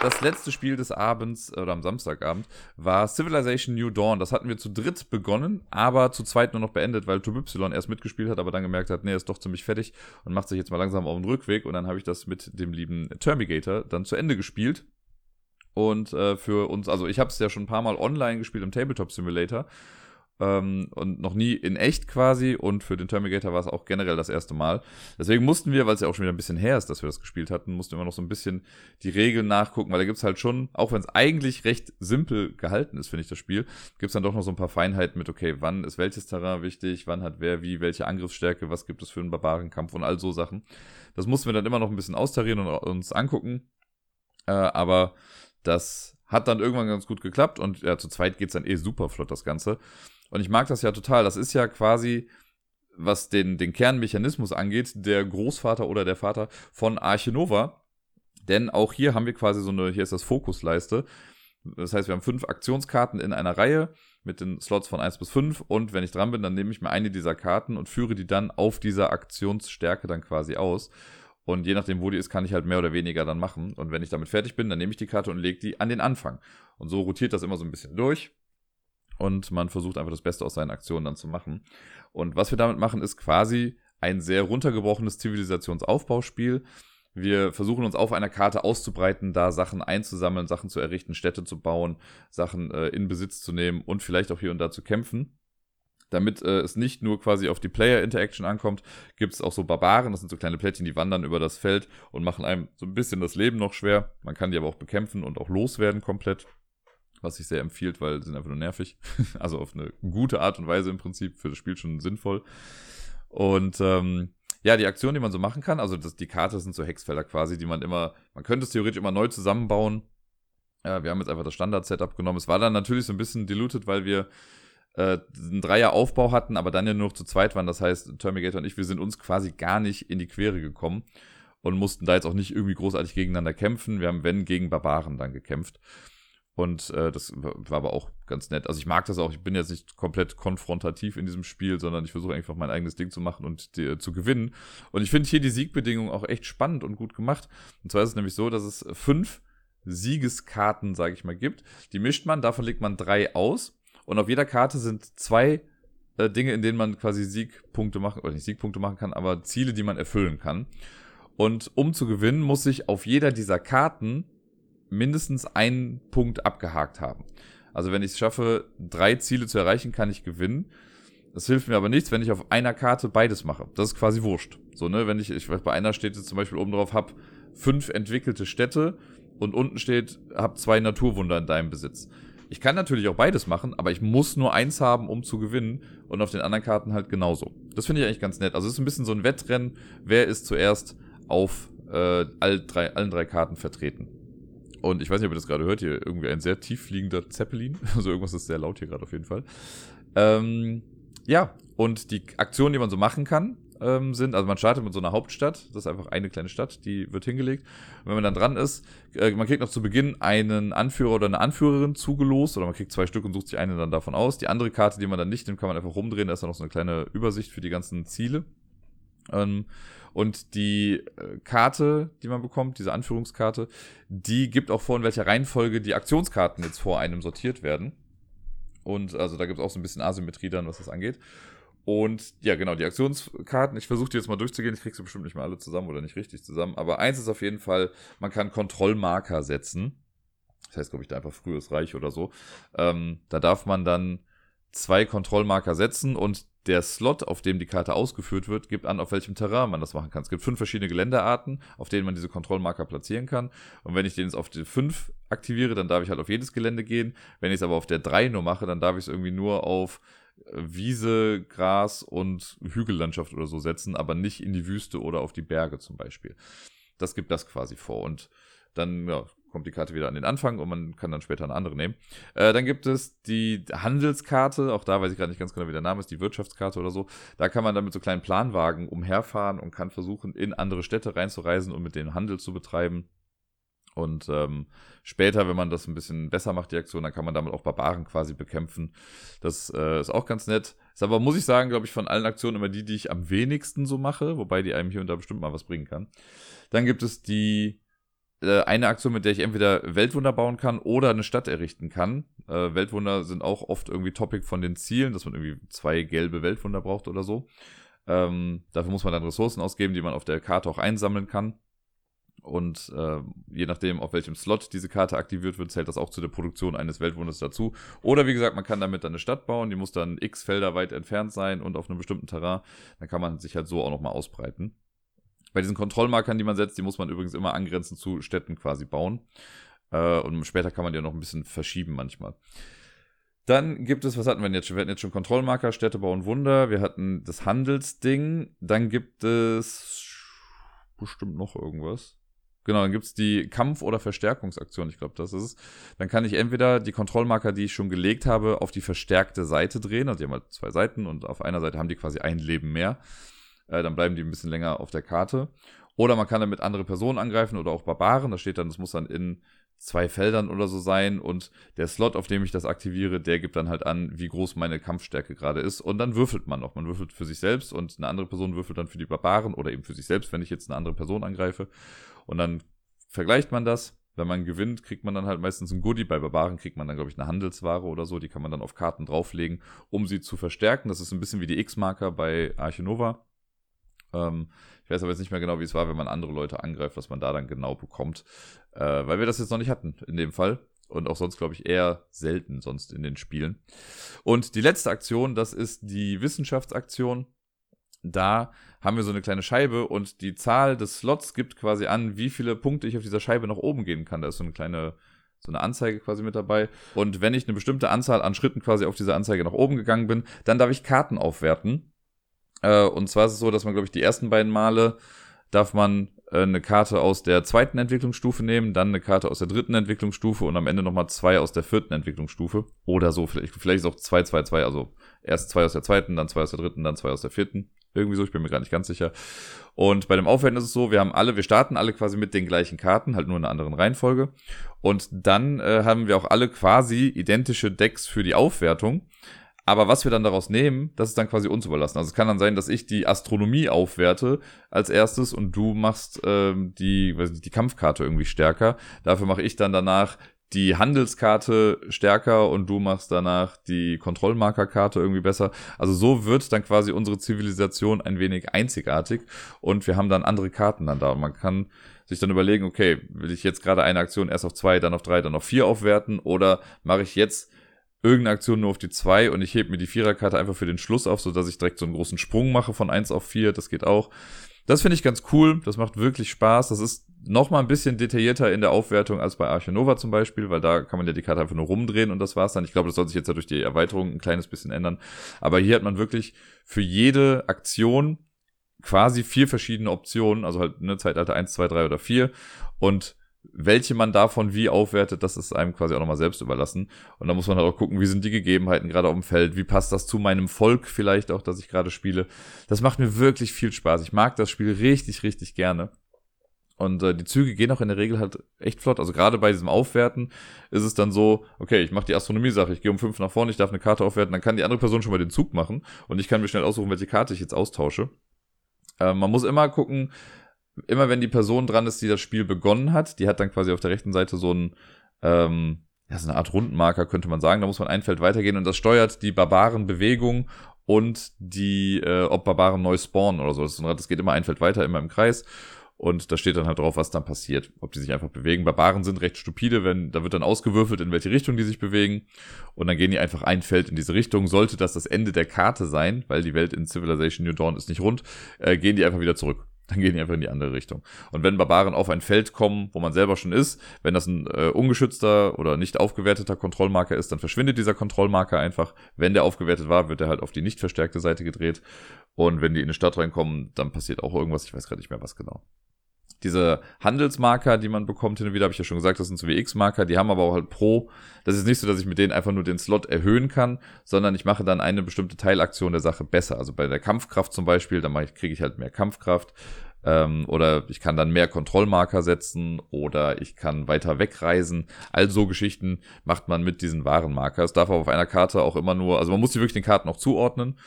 Das letzte Spiel des Abends oder am Samstagabend war Civilization New Dawn. Das hatten wir zu dritt begonnen, aber zu zweit nur noch beendet, weil Y erst mitgespielt hat, aber dann gemerkt hat, nee, ist doch ziemlich fertig und macht sich jetzt mal langsam auf den Rückweg. Und dann habe ich das mit dem lieben Termigator dann zu Ende gespielt. Und äh, für uns, also ich habe es ja schon ein paar Mal online gespielt im Tabletop Simulator ähm, und noch nie in echt quasi. Und für den Terminator war es auch generell das erste Mal. Deswegen mussten wir, weil es ja auch schon wieder ein bisschen her ist, dass wir das gespielt hatten, mussten wir noch so ein bisschen die Regeln nachgucken, weil da gibt es halt schon, auch wenn es eigentlich recht simpel gehalten ist, finde ich, das Spiel, gibt es dann doch noch so ein paar Feinheiten mit, okay, wann ist welches Terrain wichtig, wann hat wer wie, welche Angriffsstärke, was gibt es für einen Barbarenkampf und all so Sachen. Das mussten wir dann immer noch ein bisschen austarieren und uns angucken. Äh, aber das hat dann irgendwann ganz gut geklappt und ja, zu zweit geht es dann eh super flott, das Ganze. Und ich mag das ja total. Das ist ja quasi, was den, den Kernmechanismus angeht, der Großvater oder der Vater von Arche Nova. Denn auch hier haben wir quasi so eine, hier ist das Fokusleiste. Das heißt, wir haben fünf Aktionskarten in einer Reihe mit den Slots von 1 bis 5 und wenn ich dran bin, dann nehme ich mir eine dieser Karten und führe die dann auf dieser Aktionsstärke dann quasi aus. Und je nachdem, wo die ist, kann ich halt mehr oder weniger dann machen. Und wenn ich damit fertig bin, dann nehme ich die Karte und lege die an den Anfang. Und so rotiert das immer so ein bisschen durch und man versucht einfach das Beste aus seinen Aktionen dann zu machen. Und was wir damit machen, ist quasi ein sehr runtergebrochenes Zivilisationsaufbauspiel. Wir versuchen uns auf einer Karte auszubreiten, da Sachen einzusammeln, Sachen zu errichten, Städte zu bauen, Sachen äh, in Besitz zu nehmen und vielleicht auch hier und da zu kämpfen. Damit äh, es nicht nur quasi auf die Player-Interaction ankommt, gibt es auch so Barbaren, das sind so kleine Plättchen, die wandern über das Feld und machen einem so ein bisschen das Leben noch schwer. Man kann die aber auch bekämpfen und auch loswerden komplett was sich sehr empfiehlt, weil sie sind einfach nur nervig. also auf eine gute Art und Weise im Prinzip für das Spiel schon sinnvoll. Und ähm, ja, die Aktionen, die man so machen kann, also das, die Karte sind so Hexfelder quasi, die man immer, man könnte es theoretisch immer neu zusammenbauen. Ja, wir haben jetzt einfach das Standard-Setup genommen. Es war dann natürlich so ein bisschen diluted, weil wir äh, einen Dreier-Aufbau hatten, aber dann ja nur noch zu zweit waren. Das heißt, Terminator und ich, wir sind uns quasi gar nicht in die Quere gekommen und mussten da jetzt auch nicht irgendwie großartig gegeneinander kämpfen. Wir haben, wenn, gegen Barbaren dann gekämpft. Und äh, das war aber auch ganz nett. Also ich mag das auch. Ich bin jetzt nicht komplett konfrontativ in diesem Spiel, sondern ich versuche einfach mein eigenes Ding zu machen und die, äh, zu gewinnen. Und ich finde hier die Siegbedingungen auch echt spannend und gut gemacht. Und zwar ist es nämlich so, dass es fünf Siegeskarten, sage ich mal, gibt. Die mischt man, davon legt man drei aus. Und auf jeder Karte sind zwei äh, Dinge, in denen man quasi Siegpunkte machen, oder nicht Siegpunkte machen kann, aber Ziele, die man erfüllen kann. Und um zu gewinnen, muss ich auf jeder dieser Karten mindestens einen Punkt abgehakt haben. Also wenn ich es schaffe, drei Ziele zu erreichen, kann ich gewinnen. Das hilft mir aber nichts, wenn ich auf einer Karte beides mache. Das ist quasi wurscht. So, ne, wenn ich, ich weiß, bei einer steht jetzt zum Beispiel oben drauf, hab fünf entwickelte Städte und unten steht, hab zwei Naturwunder in deinem Besitz. Ich kann natürlich auch beides machen, aber ich muss nur eins haben, um zu gewinnen und auf den anderen Karten halt genauso. Das finde ich eigentlich ganz nett. Also es ist ein bisschen so ein Wettrennen, wer ist zuerst auf äh, all drei, allen drei Karten vertreten. Und ich weiß nicht, ob ihr das gerade hört, hier irgendwie ein sehr tief fliegender Zeppelin. Also irgendwas ist sehr laut hier gerade auf jeden Fall. Ähm, ja, und die Aktionen, die man so machen kann, ähm, sind, also man startet mit so einer Hauptstadt, das ist einfach eine kleine Stadt, die wird hingelegt. Und wenn man dann dran ist, äh, man kriegt noch zu Beginn einen Anführer oder eine Anführerin zugelost, oder man kriegt zwei Stück und sucht sich eine dann davon aus. Die andere Karte, die man dann nicht nimmt, kann man einfach rumdrehen, da ist dann noch so eine kleine Übersicht für die ganzen Ziele. Ähm, und die äh, Karte, die man bekommt, diese Anführungskarte, die gibt auch vor, in welcher Reihenfolge die Aktionskarten jetzt vor einem sortiert werden. Und also da gibt es auch so ein bisschen Asymmetrie dann, was das angeht. Und ja, genau, die Aktionskarten, ich versuche die jetzt mal durchzugehen, ich kriege sie bestimmt nicht mal alle zusammen oder nicht richtig zusammen. Aber eins ist auf jeden Fall, man kann Kontrollmarker setzen. Das heißt, glaube ich, da einfach frühes Reich oder so. Ähm, da darf man dann zwei Kontrollmarker setzen und der Slot, auf dem die Karte ausgeführt wird, gibt an, auf welchem Terrain man das machen kann. Es gibt fünf verschiedene Geländearten, auf denen man diese Kontrollmarker platzieren kann. Und wenn ich den jetzt auf die fünf aktiviere, dann darf ich halt auf jedes Gelände gehen. Wenn ich es aber auf der drei nur mache, dann darf ich es irgendwie nur auf Wiese, Gras und Hügellandschaft oder so setzen, aber nicht in die Wüste oder auf die Berge zum Beispiel. Das gibt das quasi vor. Und dann ja, kommt die Karte wieder an den Anfang und man kann dann später eine andere nehmen. Äh, dann gibt es die Handelskarte, auch da weiß ich gerade nicht ganz genau, wie der Name ist, die Wirtschaftskarte oder so. Da kann man dann mit so kleinen Planwagen umherfahren und kann versuchen, in andere Städte reinzureisen und mit denen Handel zu betreiben. Und ähm, später, wenn man das ein bisschen besser macht, die Aktion, dann kann man damit auch Barbaren quasi bekämpfen. Das äh, ist auch ganz nett. Ist aber, muss ich sagen, glaube ich, von allen Aktionen immer die, die ich am wenigsten so mache, wobei die einem hier und da bestimmt mal was bringen kann. Dann gibt es die äh, eine Aktion, mit der ich entweder Weltwunder bauen kann oder eine Stadt errichten kann. Äh, Weltwunder sind auch oft irgendwie Topic von den Zielen, dass man irgendwie zwei gelbe Weltwunder braucht oder so. Ähm, dafür muss man dann Ressourcen ausgeben, die man auf der Karte auch einsammeln kann. Und äh, je nachdem, auf welchem Slot diese Karte aktiviert wird, zählt das auch zu der Produktion eines Weltwunders dazu. Oder wie gesagt, man kann damit dann eine Stadt bauen, die muss dann x Felder weit entfernt sein und auf einem bestimmten Terrain. Dann kann man sich halt so auch nochmal ausbreiten. Bei diesen Kontrollmarkern, die man setzt, die muss man übrigens immer angrenzend zu Städten quasi bauen. Äh, und später kann man die noch ein bisschen verschieben manchmal. Dann gibt es, was hatten wir jetzt schon? Wir hatten jetzt schon Kontrollmarker, Städtebau und Wunder. Wir hatten das Handelsding. Dann gibt es bestimmt noch irgendwas. Genau, dann gibt es die Kampf- oder Verstärkungsaktion. Ich glaube, das ist es. Dann kann ich entweder die Kontrollmarker, die ich schon gelegt habe, auf die verstärkte Seite drehen. Also die haben halt zwei Seiten und auf einer Seite haben die quasi ein Leben mehr. Äh, dann bleiben die ein bisschen länger auf der Karte. Oder man kann damit andere Personen angreifen oder auch Barbaren. Da steht dann, das muss dann in zwei Feldern oder so sein. Und der Slot, auf dem ich das aktiviere, der gibt dann halt an, wie groß meine Kampfstärke gerade ist. Und dann würfelt man noch. Man würfelt für sich selbst und eine andere Person würfelt dann für die Barbaren oder eben für sich selbst, wenn ich jetzt eine andere Person angreife. Und dann vergleicht man das. Wenn man gewinnt, kriegt man dann halt meistens ein Goodie. Bei Barbaren kriegt man dann, glaube ich, eine Handelsware oder so. Die kann man dann auf Karten drauflegen, um sie zu verstärken. Das ist ein bisschen wie die X-Marker bei Archinova. Ähm, ich weiß aber jetzt nicht mehr genau, wie es war, wenn man andere Leute angreift, was man da dann genau bekommt. Äh, weil wir das jetzt noch nicht hatten in dem Fall. Und auch sonst, glaube ich, eher selten sonst in den Spielen. Und die letzte Aktion, das ist die Wissenschaftsaktion. Da haben wir so eine kleine Scheibe und die Zahl des Slots gibt quasi an, wie viele Punkte ich auf dieser Scheibe nach oben gehen kann. Da ist so eine kleine so eine Anzeige quasi mit dabei. Und wenn ich eine bestimmte Anzahl an Schritten quasi auf dieser Anzeige nach oben gegangen bin, dann darf ich Karten aufwerten. Äh, und zwar ist es so, dass man, glaube ich, die ersten beiden Male darf man äh, eine Karte aus der zweiten Entwicklungsstufe nehmen, dann eine Karte aus der dritten Entwicklungsstufe und am Ende nochmal zwei aus der vierten Entwicklungsstufe. Oder so, vielleicht, vielleicht ist auch zwei, zwei, zwei, also erst zwei aus der zweiten, dann zwei aus der dritten, dann zwei aus der vierten. Irgendwie so, ich bin mir gar nicht ganz sicher. Und bei dem Aufwärten ist es so, wir haben alle, wir starten alle quasi mit den gleichen Karten, halt nur in einer anderen Reihenfolge. Und dann äh, haben wir auch alle quasi identische Decks für die Aufwertung. Aber was wir dann daraus nehmen, das ist dann quasi uns überlassen. Also es kann dann sein, dass ich die Astronomie aufwerte als erstes und du machst ähm, die, weiß nicht, die Kampfkarte irgendwie stärker. Dafür mache ich dann danach die Handelskarte stärker und du machst danach die Kontrollmarkerkarte irgendwie besser. Also so wird dann quasi unsere Zivilisation ein wenig einzigartig und wir haben dann andere Karten dann da. Und man kann sich dann überlegen, okay, will ich jetzt gerade eine Aktion erst auf zwei, dann auf drei, dann auf vier aufwerten oder mache ich jetzt irgendeine Aktion nur auf die 2 und ich hebe mir die Viererkarte einfach für den Schluss auf, sodass ich direkt so einen großen Sprung mache von 1 auf 4. Das geht auch. Das finde ich ganz cool. Das macht wirklich Spaß. Das ist noch mal ein bisschen detaillierter in der Aufwertung als bei Archinova zum Beispiel, weil da kann man ja die Karte einfach nur rumdrehen und das war's dann. Ich glaube, das soll sich jetzt ja durch die Erweiterung ein kleines bisschen ändern. Aber hier hat man wirklich für jede Aktion quasi vier verschiedene Optionen, also halt ne, Zeitalter 1, 2, 3 oder 4 und welche man davon wie aufwertet, das ist einem quasi auch nochmal selbst überlassen. Und da muss man halt auch gucken, wie sind die Gegebenheiten gerade auf dem Feld, wie passt das zu meinem Volk vielleicht auch, das ich gerade spiele. Das macht mir wirklich viel Spaß. Ich mag das Spiel richtig, richtig gerne. Und äh, die Züge gehen auch in der Regel halt echt flott. Also gerade bei diesem Aufwerten ist es dann so, okay, ich mache die Astronomie-Sache, ich gehe um fünf nach vorne, ich darf eine Karte aufwerten, dann kann die andere Person schon mal den Zug machen und ich kann mir schnell aussuchen, welche Karte ich jetzt austausche. Äh, man muss immer gucken, immer wenn die Person dran ist, die das Spiel begonnen hat, die hat dann quasi auf der rechten Seite so ein, ähm, ja, so eine Art Rundenmarker, könnte man sagen. Da muss man ein Feld weitergehen und das steuert die Barbarenbewegung und die, äh, ob Barbaren neu spawnen oder so. Das, geht immer ein Feld weiter, immer im Kreis. Und da steht dann halt drauf, was dann passiert. Ob die sich einfach bewegen. Barbaren sind recht stupide, wenn, da wird dann ausgewürfelt, in welche Richtung die sich bewegen. Und dann gehen die einfach ein Feld in diese Richtung. Sollte das das Ende der Karte sein, weil die Welt in Civilization New Dawn ist nicht rund, äh, gehen die einfach wieder zurück dann gehen die einfach in die andere Richtung. Und wenn Barbaren auf ein Feld kommen, wo man selber schon ist, wenn das ein äh, ungeschützter oder nicht aufgewerteter Kontrollmarker ist, dann verschwindet dieser Kontrollmarker einfach. Wenn der aufgewertet war, wird er halt auf die nicht verstärkte Seite gedreht. Und wenn die in eine Stadt reinkommen, dann passiert auch irgendwas. Ich weiß gerade nicht mehr, was genau. Diese Handelsmarker, die man bekommt hin und wieder, habe ich ja schon gesagt, das sind so wie X-Marker, die haben aber auch halt pro. Das ist nicht so, dass ich mit denen einfach nur den Slot erhöhen kann, sondern ich mache dann eine bestimmte Teilaktion der Sache besser. Also bei der Kampfkraft zum Beispiel, dann kriege ich halt mehr Kampfkraft. Ähm, oder ich kann dann mehr Kontrollmarker setzen oder ich kann weiter wegreisen. All so Geschichten macht man mit diesen Warenmarker. Es darf aber auf einer Karte auch immer nur, also man muss die wirklich den Karten auch zuordnen,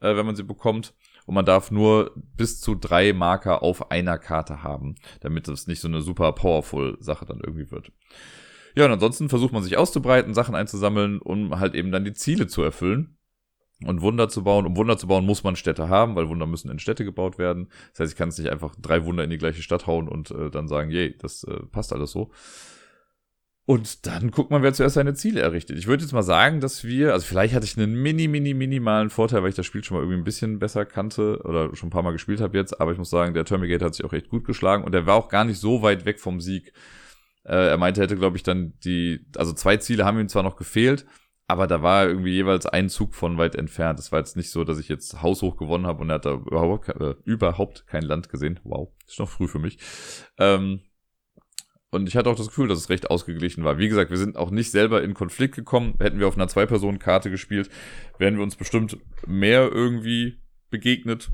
äh, wenn man sie bekommt und man darf nur bis zu drei Marker auf einer Karte haben, damit es nicht so eine super powerful Sache dann irgendwie wird. Ja, und ansonsten versucht man sich auszubreiten, Sachen einzusammeln, um halt eben dann die Ziele zu erfüllen und Wunder zu bauen. Um Wunder zu bauen, muss man Städte haben, weil Wunder müssen in Städte gebaut werden. Das heißt, ich kann es nicht einfach drei Wunder in die gleiche Stadt hauen und äh, dann sagen, yay, das äh, passt alles so. Und dann guckt man, wer zuerst seine Ziele errichtet. Ich würde jetzt mal sagen, dass wir, also vielleicht hatte ich einen mini, mini, minimalen Vorteil, weil ich das Spiel schon mal irgendwie ein bisschen besser kannte oder schon ein paar Mal gespielt habe jetzt, aber ich muss sagen, der Termigate hat sich auch recht gut geschlagen und er war auch gar nicht so weit weg vom Sieg. Äh, er meinte, er hätte, glaube ich, dann die, also zwei Ziele haben ihm zwar noch gefehlt, aber da war irgendwie jeweils ein Zug von weit entfernt. Es war jetzt nicht so, dass ich jetzt haushoch gewonnen habe und er hat da überhaupt, äh, überhaupt kein Land gesehen. Wow, ist noch früh für mich. Ähm, und ich hatte auch das Gefühl, dass es recht ausgeglichen war. Wie gesagt, wir sind auch nicht selber in Konflikt gekommen. Hätten wir auf einer Zwei-Personen-Karte gespielt, wären wir uns bestimmt mehr irgendwie begegnet.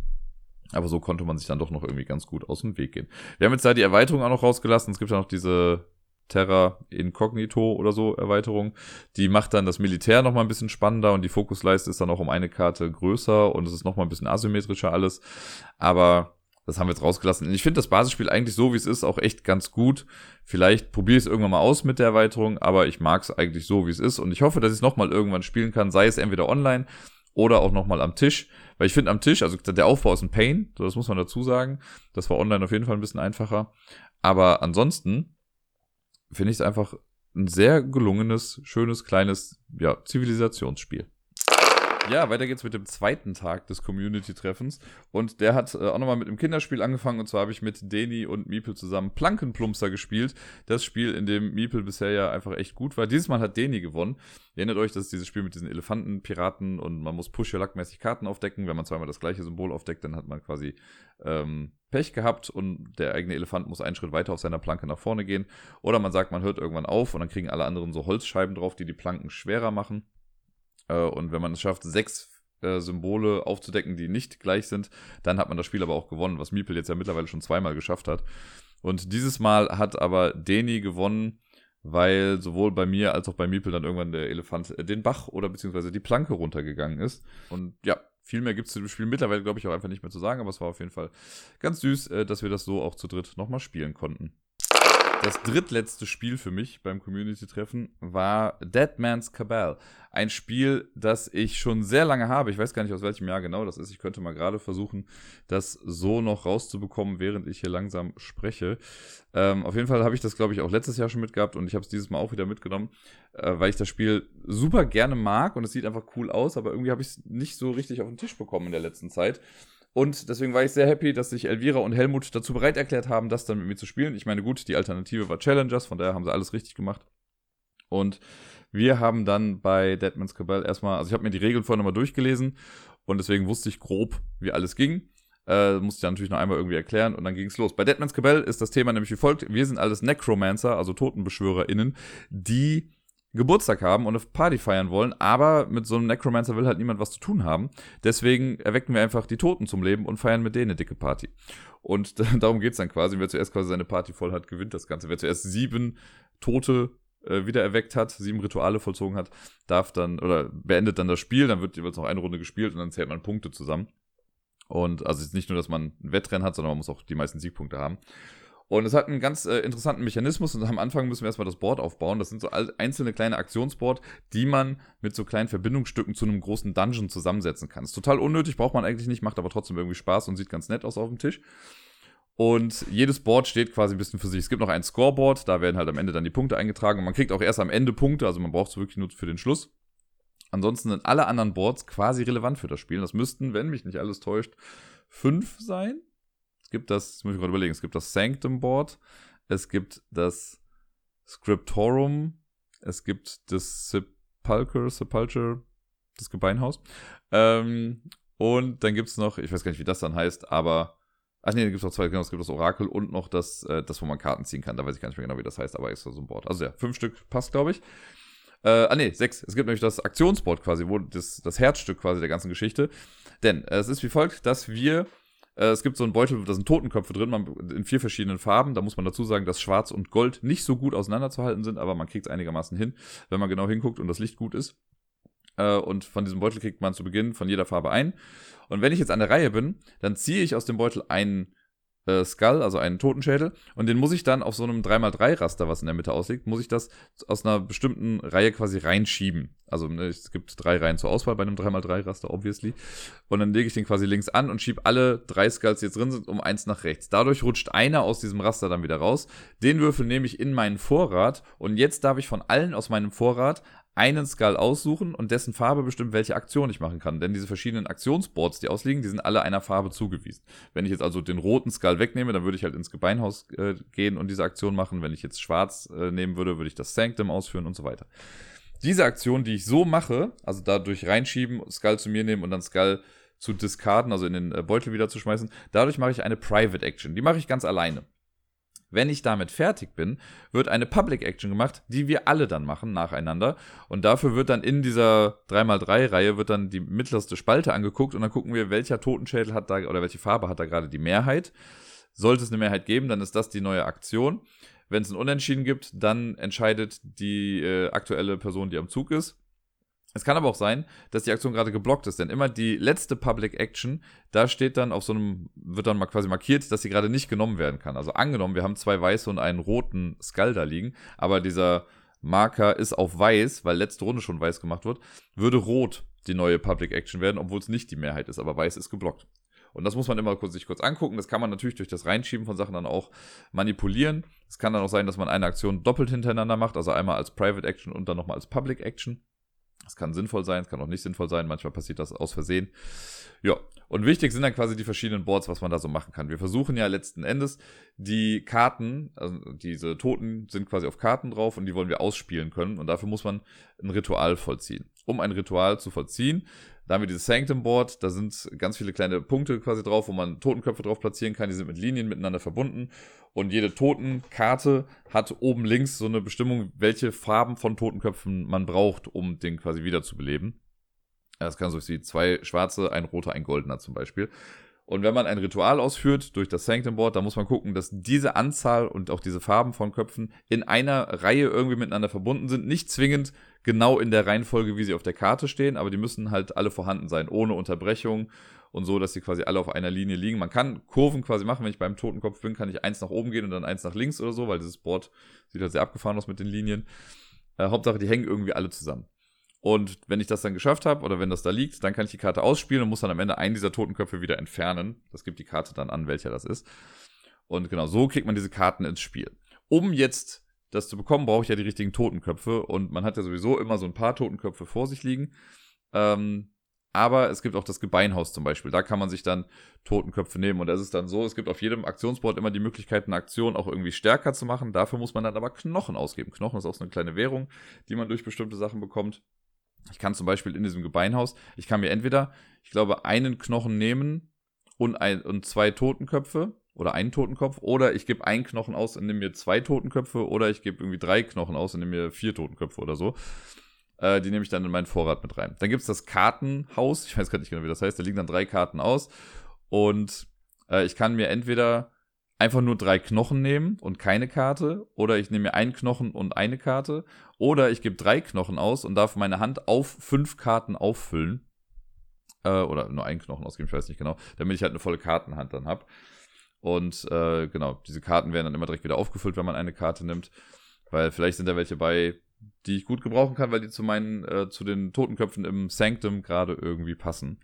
Aber so konnte man sich dann doch noch irgendwie ganz gut aus dem Weg gehen. Wir haben jetzt da die Erweiterung auch noch rausgelassen. Es gibt ja noch diese Terra Incognito oder so Erweiterung. Die macht dann das Militär noch mal ein bisschen spannender und die Fokusleiste ist dann auch um eine Karte größer und es ist noch mal ein bisschen asymmetrischer alles. Aber das haben wir jetzt rausgelassen. Ich finde das Basisspiel eigentlich so, wie es ist, auch echt ganz gut. Vielleicht probiere ich es irgendwann mal aus mit der Erweiterung, aber ich mag es eigentlich so, wie es ist. Und ich hoffe, dass ich es nochmal irgendwann spielen kann, sei es entweder online oder auch nochmal am Tisch. Weil ich finde am Tisch, also der Aufbau ist ein Pain, so das muss man dazu sagen. Das war online auf jeden Fall ein bisschen einfacher. Aber ansonsten finde ich es einfach ein sehr gelungenes, schönes, kleines, ja, Zivilisationsspiel. Ja, weiter geht's mit dem zweiten Tag des Community-Treffens. Und der hat äh, auch nochmal mit einem Kinderspiel angefangen. Und zwar habe ich mit Deni und Miepel zusammen Plankenplumpser gespielt. Das Spiel, in dem Miepel bisher ja einfach echt gut war. Dieses Mal hat Deni gewonnen. Ihr erinnert euch, das ist dieses Spiel mit diesen Elefanten, Piraten und man muss Push-Your-Luck-mäßig Karten aufdecken. Wenn man zweimal das gleiche Symbol aufdeckt, dann hat man quasi ähm, Pech gehabt und der eigene Elefant muss einen Schritt weiter auf seiner Planke nach vorne gehen. Oder man sagt, man hört irgendwann auf und dann kriegen alle anderen so Holzscheiben drauf, die die Planken schwerer machen. Äh, und wenn man es schafft, sechs äh, Symbole aufzudecken, die nicht gleich sind, dann hat man das Spiel aber auch gewonnen, was Miepel jetzt ja mittlerweile schon zweimal geschafft hat. Und dieses Mal hat aber Deni gewonnen, weil sowohl bei mir als auch bei Miepel dann irgendwann der Elefant äh, den Bach oder beziehungsweise die Planke runtergegangen ist. Und ja, viel mehr gibt es zu dem Spiel mittlerweile, glaube ich, auch einfach nicht mehr zu sagen, aber es war auf jeden Fall ganz süß, dass wir das so auch zu dritt nochmal spielen konnten. Das drittletzte Spiel für mich beim Community-Treffen war Dead Man's Cabal. Ein Spiel, das ich schon sehr lange habe. Ich weiß gar nicht, aus welchem Jahr genau das ist. Ich könnte mal gerade versuchen, das so noch rauszubekommen, während ich hier langsam spreche. Ähm, auf jeden Fall habe ich das, glaube ich, auch letztes Jahr schon mitgehabt und ich habe es dieses Mal auch wieder mitgenommen, äh, weil ich das Spiel super gerne mag und es sieht einfach cool aus, aber irgendwie habe ich es nicht so richtig auf den Tisch bekommen in der letzten Zeit. Und deswegen war ich sehr happy, dass sich Elvira und Helmut dazu bereit erklärt haben, das dann mit mir zu spielen. Ich meine, gut, die Alternative war Challengers, von daher haben sie alles richtig gemacht. Und wir haben dann bei Deadman's Cabal erstmal, also ich habe mir die Regeln vorhin nochmal durchgelesen und deswegen wusste ich grob, wie alles ging. Äh, musste ich dann natürlich noch einmal irgendwie erklären und dann ging es los. Bei Deadman's Cabell ist das Thema nämlich wie folgt. Wir sind alles Necromancer, also TotenbeschwörerInnen, die Geburtstag haben und eine Party feiern wollen, aber mit so einem Necromancer will halt niemand was zu tun haben. Deswegen erwecken wir einfach die Toten zum Leben und feiern mit denen eine dicke Party. Und darum geht's dann quasi. Wer zuerst quasi seine Party voll hat, gewinnt das Ganze. Wer zuerst sieben Tote äh, wieder erweckt hat, sieben Rituale vollzogen hat, darf dann oder beendet dann das Spiel, dann wird jeweils noch eine Runde gespielt und dann zählt man Punkte zusammen. Und also ist nicht nur, dass man ein Wettrennen hat, sondern man muss auch die meisten Siegpunkte haben. Und es hat einen ganz äh, interessanten Mechanismus und am Anfang müssen wir erstmal das Board aufbauen. Das sind so einzelne kleine Aktionsboard, die man mit so kleinen Verbindungsstücken zu einem großen Dungeon zusammensetzen kann. Ist total unnötig, braucht man eigentlich nicht, macht aber trotzdem irgendwie Spaß und sieht ganz nett aus auf dem Tisch. Und jedes Board steht quasi ein bisschen für sich. Es gibt noch ein Scoreboard, da werden halt am Ende dann die Punkte eingetragen und man kriegt auch erst am Ende Punkte, also man braucht es wirklich nur für den Schluss. Ansonsten sind alle anderen Boards quasi relevant für das Spiel. Das müssten, wenn mich nicht alles täuscht, fünf sein gibt das, das muss ich gerade überlegen, es gibt das Sanctum Board, es gibt das Scriptorum, es gibt das Sepulcher, Sepulcher, das Gebeinhaus. Ähm, und dann gibt es noch, ich weiß gar nicht, wie das dann heißt, aber. Ach nee, da gibt es noch zwei, genau, es gibt das Orakel und noch das, äh, das, wo man Karten ziehen kann. Da weiß ich gar nicht mehr genau, wie das heißt, aber ist so ein Board. Also ja, fünf Stück passt, glaube ich. Äh, ah nee, sechs. Es gibt nämlich das Aktionsboard quasi, wo das, das Herzstück quasi der ganzen Geschichte. Denn äh, es ist wie folgt, dass wir es gibt so einen Beutel, da sind Totenköpfe drin, in vier verschiedenen Farben. Da muss man dazu sagen, dass Schwarz und Gold nicht so gut auseinanderzuhalten sind, aber man kriegt es einigermaßen hin, wenn man genau hinguckt und das Licht gut ist. Äh, und von diesem Beutel kriegt man zu Beginn von jeder Farbe ein. Und wenn ich jetzt an der Reihe bin, dann ziehe ich aus dem Beutel einen äh, Skull, also einen Totenschädel. Und den muss ich dann auf so einem 3x3-Raster, was in der Mitte ausliegt, muss ich das aus einer bestimmten Reihe quasi reinschieben. Also ne, es gibt drei Reihen zur Auswahl bei einem 3x3-Raster, obviously. Und dann lege ich den quasi links an und schiebe alle drei Skulls, die jetzt drin sind, um eins nach rechts. Dadurch rutscht einer aus diesem Raster dann wieder raus. Den Würfel nehme ich in meinen Vorrat und jetzt darf ich von allen aus meinem Vorrat einen Skull aussuchen und dessen Farbe bestimmt, welche Aktion ich machen kann. Denn diese verschiedenen Aktionsboards, die ausliegen, die sind alle einer Farbe zugewiesen. Wenn ich jetzt also den roten Skull wegnehme, dann würde ich halt ins Gebeinhaus äh, gehen und diese Aktion machen. Wenn ich jetzt schwarz äh, nehmen würde, würde ich das Sanctum ausführen und so weiter. Diese Aktion, die ich so mache, also dadurch reinschieben, Skull zu mir nehmen und dann Skull zu discarden, also in den äh, Beutel wieder zu schmeißen, dadurch mache ich eine Private Action. Die mache ich ganz alleine. Wenn ich damit fertig bin, wird eine Public Action gemacht, die wir alle dann machen, nacheinander. Und dafür wird dann in dieser 3x3-Reihe wird dann die mittlerste Spalte angeguckt und dann gucken wir, welcher Totenschädel hat da oder welche Farbe hat da gerade die Mehrheit. Sollte es eine Mehrheit geben, dann ist das die neue Aktion. Wenn es ein Unentschieden gibt, dann entscheidet die äh, aktuelle Person, die am Zug ist. Es kann aber auch sein, dass die Aktion gerade geblockt ist, denn immer die letzte Public Action, da steht dann auf so einem, wird dann mal quasi markiert, dass sie gerade nicht genommen werden kann. Also angenommen, wir haben zwei weiße und einen roten Skull da liegen, aber dieser Marker ist auf weiß, weil letzte Runde schon weiß gemacht wird, würde rot die neue Public Action werden, obwohl es nicht die Mehrheit ist, aber weiß ist geblockt. Und das muss man immer kurz, sich kurz angucken. Das kann man natürlich durch das Reinschieben von Sachen dann auch manipulieren. Es kann dann auch sein, dass man eine Aktion doppelt hintereinander macht, also einmal als Private Action und dann nochmal als Public Action. Das kann sinnvoll sein, es kann auch nicht sinnvoll sein. Manchmal passiert das aus Versehen. Ja, und wichtig sind dann quasi die verschiedenen Boards, was man da so machen kann. Wir versuchen ja letzten Endes die Karten, also diese Toten sind quasi auf Karten drauf und die wollen wir ausspielen können. Und dafür muss man ein Ritual vollziehen. Um ein Ritual zu vollziehen, da haben wir dieses Sanctum Board, da sind ganz viele kleine Punkte quasi drauf, wo man Totenköpfe drauf platzieren kann. Die sind mit Linien miteinander verbunden. Und jede Totenkarte hat oben links so eine Bestimmung, welche Farben von Totenköpfen man braucht, um den quasi wiederzubeleben. Das kann so wie zwei schwarze, ein roter, ein goldener zum Beispiel. Und wenn man ein Ritual ausführt durch das Sanctum Board, dann muss man gucken, dass diese Anzahl und auch diese Farben von Köpfen in einer Reihe irgendwie miteinander verbunden sind. Nicht zwingend genau in der Reihenfolge, wie sie auf der Karte stehen, aber die müssen halt alle vorhanden sein, ohne Unterbrechung und so, dass sie quasi alle auf einer Linie liegen. Man kann Kurven quasi machen, wenn ich beim Totenkopf bin, kann ich eins nach oben gehen und dann eins nach links oder so, weil dieses Board sieht halt sehr abgefahren aus mit den Linien. Äh, Hauptsache, die hängen irgendwie alle zusammen. Und wenn ich das dann geschafft habe oder wenn das da liegt, dann kann ich die Karte ausspielen und muss dann am Ende einen dieser Totenköpfe wieder entfernen. Das gibt die Karte dann an, welcher das ist. Und genau so kriegt man diese Karten ins Spiel. Um jetzt das zu bekommen, brauche ich ja die richtigen Totenköpfe. Und man hat ja sowieso immer so ein paar Totenköpfe vor sich liegen. Ähm, aber es gibt auch das Gebeinhaus zum Beispiel. Da kann man sich dann Totenköpfe nehmen. Und das ist dann so, es gibt auf jedem Aktionsboard immer die Möglichkeit, eine Aktion auch irgendwie stärker zu machen. Dafür muss man dann aber Knochen ausgeben. Knochen ist auch so eine kleine Währung, die man durch bestimmte Sachen bekommt. Ich kann zum Beispiel in diesem Gebeinhaus, ich kann mir entweder, ich glaube, einen Knochen nehmen und, ein, und zwei Totenköpfe oder einen Totenkopf. Oder ich gebe einen Knochen aus und nehme mir zwei Totenköpfe. Oder ich gebe irgendwie drei Knochen aus und nehme mir vier Totenköpfe oder so. Äh, die nehme ich dann in meinen Vorrat mit rein. Dann gibt es das Kartenhaus. Ich weiß gar nicht genau, wie das heißt. Da liegen dann drei Karten aus. Und äh, ich kann mir entweder einfach nur drei Knochen nehmen und keine Karte. Oder ich nehme mir einen Knochen und eine Karte. Oder ich gebe drei Knochen aus und darf meine Hand auf fünf Karten auffüllen. Äh, oder nur einen Knochen ausgeben, ich weiß nicht genau. Damit ich halt eine volle Kartenhand dann habe. Und äh, genau, diese Karten werden dann immer direkt wieder aufgefüllt, wenn man eine Karte nimmt. Weil vielleicht sind da welche bei, die ich gut gebrauchen kann, weil die zu meinen, äh, zu den Totenköpfen im Sanctum gerade irgendwie passen.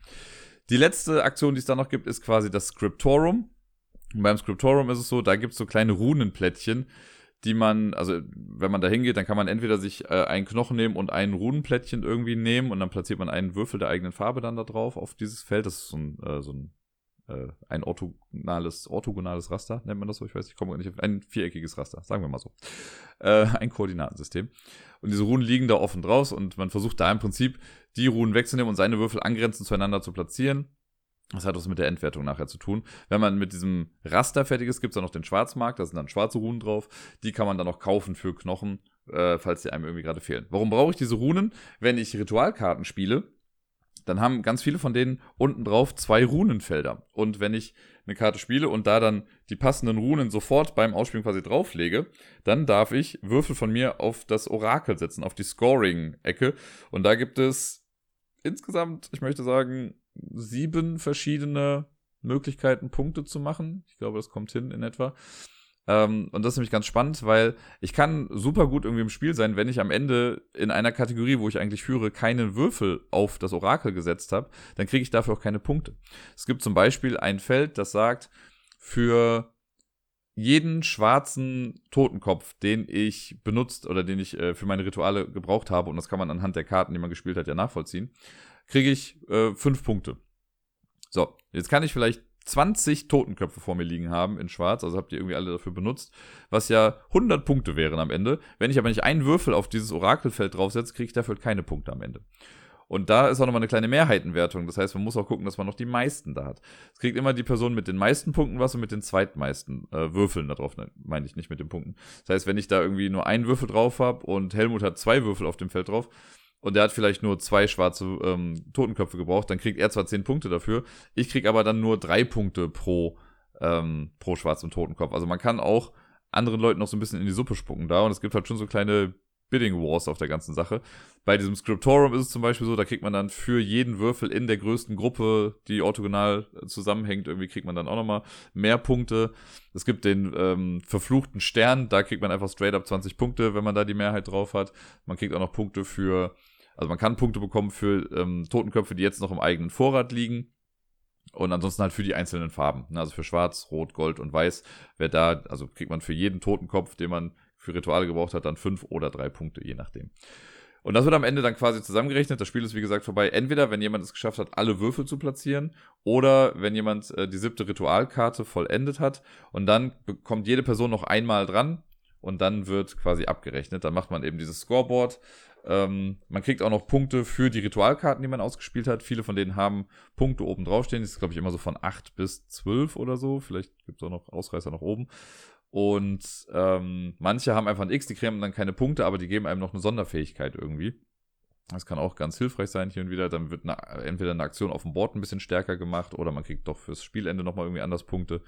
Die letzte Aktion, die es da noch gibt, ist quasi das Scriptorum. Und beim Scriptorum ist es so, da gibt es so kleine Runenplättchen, die man, also wenn man da hingeht, dann kann man entweder sich äh, einen Knochen nehmen und ein Runenplättchen irgendwie nehmen und dann platziert man einen Würfel der eigenen Farbe dann da drauf auf dieses Feld. Das ist so ein, äh, so ein, äh, ein orthogonales, orthogonales Raster, nennt man das so, ich weiß nicht, ich komme nicht auf ein viereckiges Raster, sagen wir mal so. Äh, ein Koordinatensystem. Und diese Runen liegen da offen draus und man versucht da im Prinzip die Runen wegzunehmen und seine Würfel angrenzend zueinander zu platzieren. Das hat was mit der Endwertung nachher zu tun. Wenn man mit diesem Raster fertig ist, gibt es dann noch den Schwarzmarkt, da sind dann schwarze Runen drauf. Die kann man dann noch kaufen für Knochen, äh, falls die einem irgendwie gerade fehlen. Warum brauche ich diese Runen? Wenn ich Ritualkarten spiele, dann haben ganz viele von denen unten drauf zwei Runenfelder. Und wenn ich eine Karte spiele und da dann die passenden Runen sofort beim Ausspielen quasi drauflege, dann darf ich Würfel von mir auf das Orakel setzen, auf die Scoring-Ecke. Und da gibt es insgesamt, ich möchte sagen, sieben verschiedene Möglichkeiten, Punkte zu machen. Ich glaube, das kommt hin in etwa. Ähm, und das ist nämlich ganz spannend, weil ich kann super gut irgendwie im Spiel sein, wenn ich am Ende in einer Kategorie, wo ich eigentlich führe, keinen Würfel auf das Orakel gesetzt habe, dann kriege ich dafür auch keine Punkte. Es gibt zum Beispiel ein Feld, das sagt, für jeden schwarzen Totenkopf, den ich benutzt oder den ich äh, für meine Rituale gebraucht habe, und das kann man anhand der Karten, die man gespielt hat, ja nachvollziehen, kriege ich äh, fünf Punkte. So, jetzt kann ich vielleicht 20 Totenköpfe vor mir liegen haben in schwarz, also habt ihr irgendwie alle dafür benutzt, was ja 100 Punkte wären am Ende. Wenn ich aber nicht einen Würfel auf dieses Orakelfeld draufsetze, kriege ich dafür keine Punkte am Ende. Und da ist auch nochmal eine kleine Mehrheitenwertung. Das heißt, man muss auch gucken, dass man noch die meisten da hat. Es kriegt immer die Person mit den meisten Punkten was und mit den zweitmeisten äh, Würfeln da drauf. Ne, meine ich nicht mit den Punkten. Das heißt, wenn ich da irgendwie nur einen Würfel drauf habe und Helmut hat zwei Würfel auf dem Feld drauf, und der hat vielleicht nur zwei schwarze ähm, Totenköpfe gebraucht, dann kriegt er zwar zehn Punkte dafür, ich krieg aber dann nur drei Punkte pro, ähm, pro schwarzen Totenkopf. Also man kann auch anderen Leuten noch so ein bisschen in die Suppe spucken da und es gibt halt schon so kleine Bidding Wars auf der ganzen Sache. Bei diesem Scriptorum ist es zum Beispiel so, da kriegt man dann für jeden Würfel in der größten Gruppe, die orthogonal zusammenhängt, irgendwie kriegt man dann auch nochmal mehr Punkte. Es gibt den ähm, verfluchten Stern, da kriegt man einfach straight up 20 Punkte, wenn man da die Mehrheit drauf hat. Man kriegt auch noch Punkte für also man kann Punkte bekommen für ähm, Totenköpfe, die jetzt noch im eigenen Vorrat liegen. Und ansonsten halt für die einzelnen Farben. Ne? Also für Schwarz, Rot, Gold und Weiß. Wer da, also kriegt man für jeden Totenkopf, den man für Rituale gebraucht hat, dann fünf oder drei Punkte, je nachdem. Und das wird am Ende dann quasi zusammengerechnet. Das Spiel ist wie gesagt vorbei. Entweder, wenn jemand es geschafft hat, alle Würfel zu platzieren, oder wenn jemand äh, die siebte Ritualkarte vollendet hat. Und dann bekommt jede Person noch einmal dran. Und dann wird quasi abgerechnet. Dann macht man eben dieses Scoreboard ähm, man kriegt auch noch Punkte für die Ritualkarten, die man ausgespielt hat. Viele von denen haben Punkte oben draufstehen. Das ist, glaube ich, immer so von 8 bis 12 oder so. Vielleicht gibt es auch noch Ausreißer nach oben. Und ähm, manche haben einfach ein X, die kriegen dann keine Punkte, aber die geben einem noch eine Sonderfähigkeit irgendwie. Das kann auch ganz hilfreich sein hier und wieder. Dann wird eine, entweder eine Aktion auf dem Board ein bisschen stärker gemacht oder man kriegt doch fürs Spielende nochmal irgendwie anders Punkte.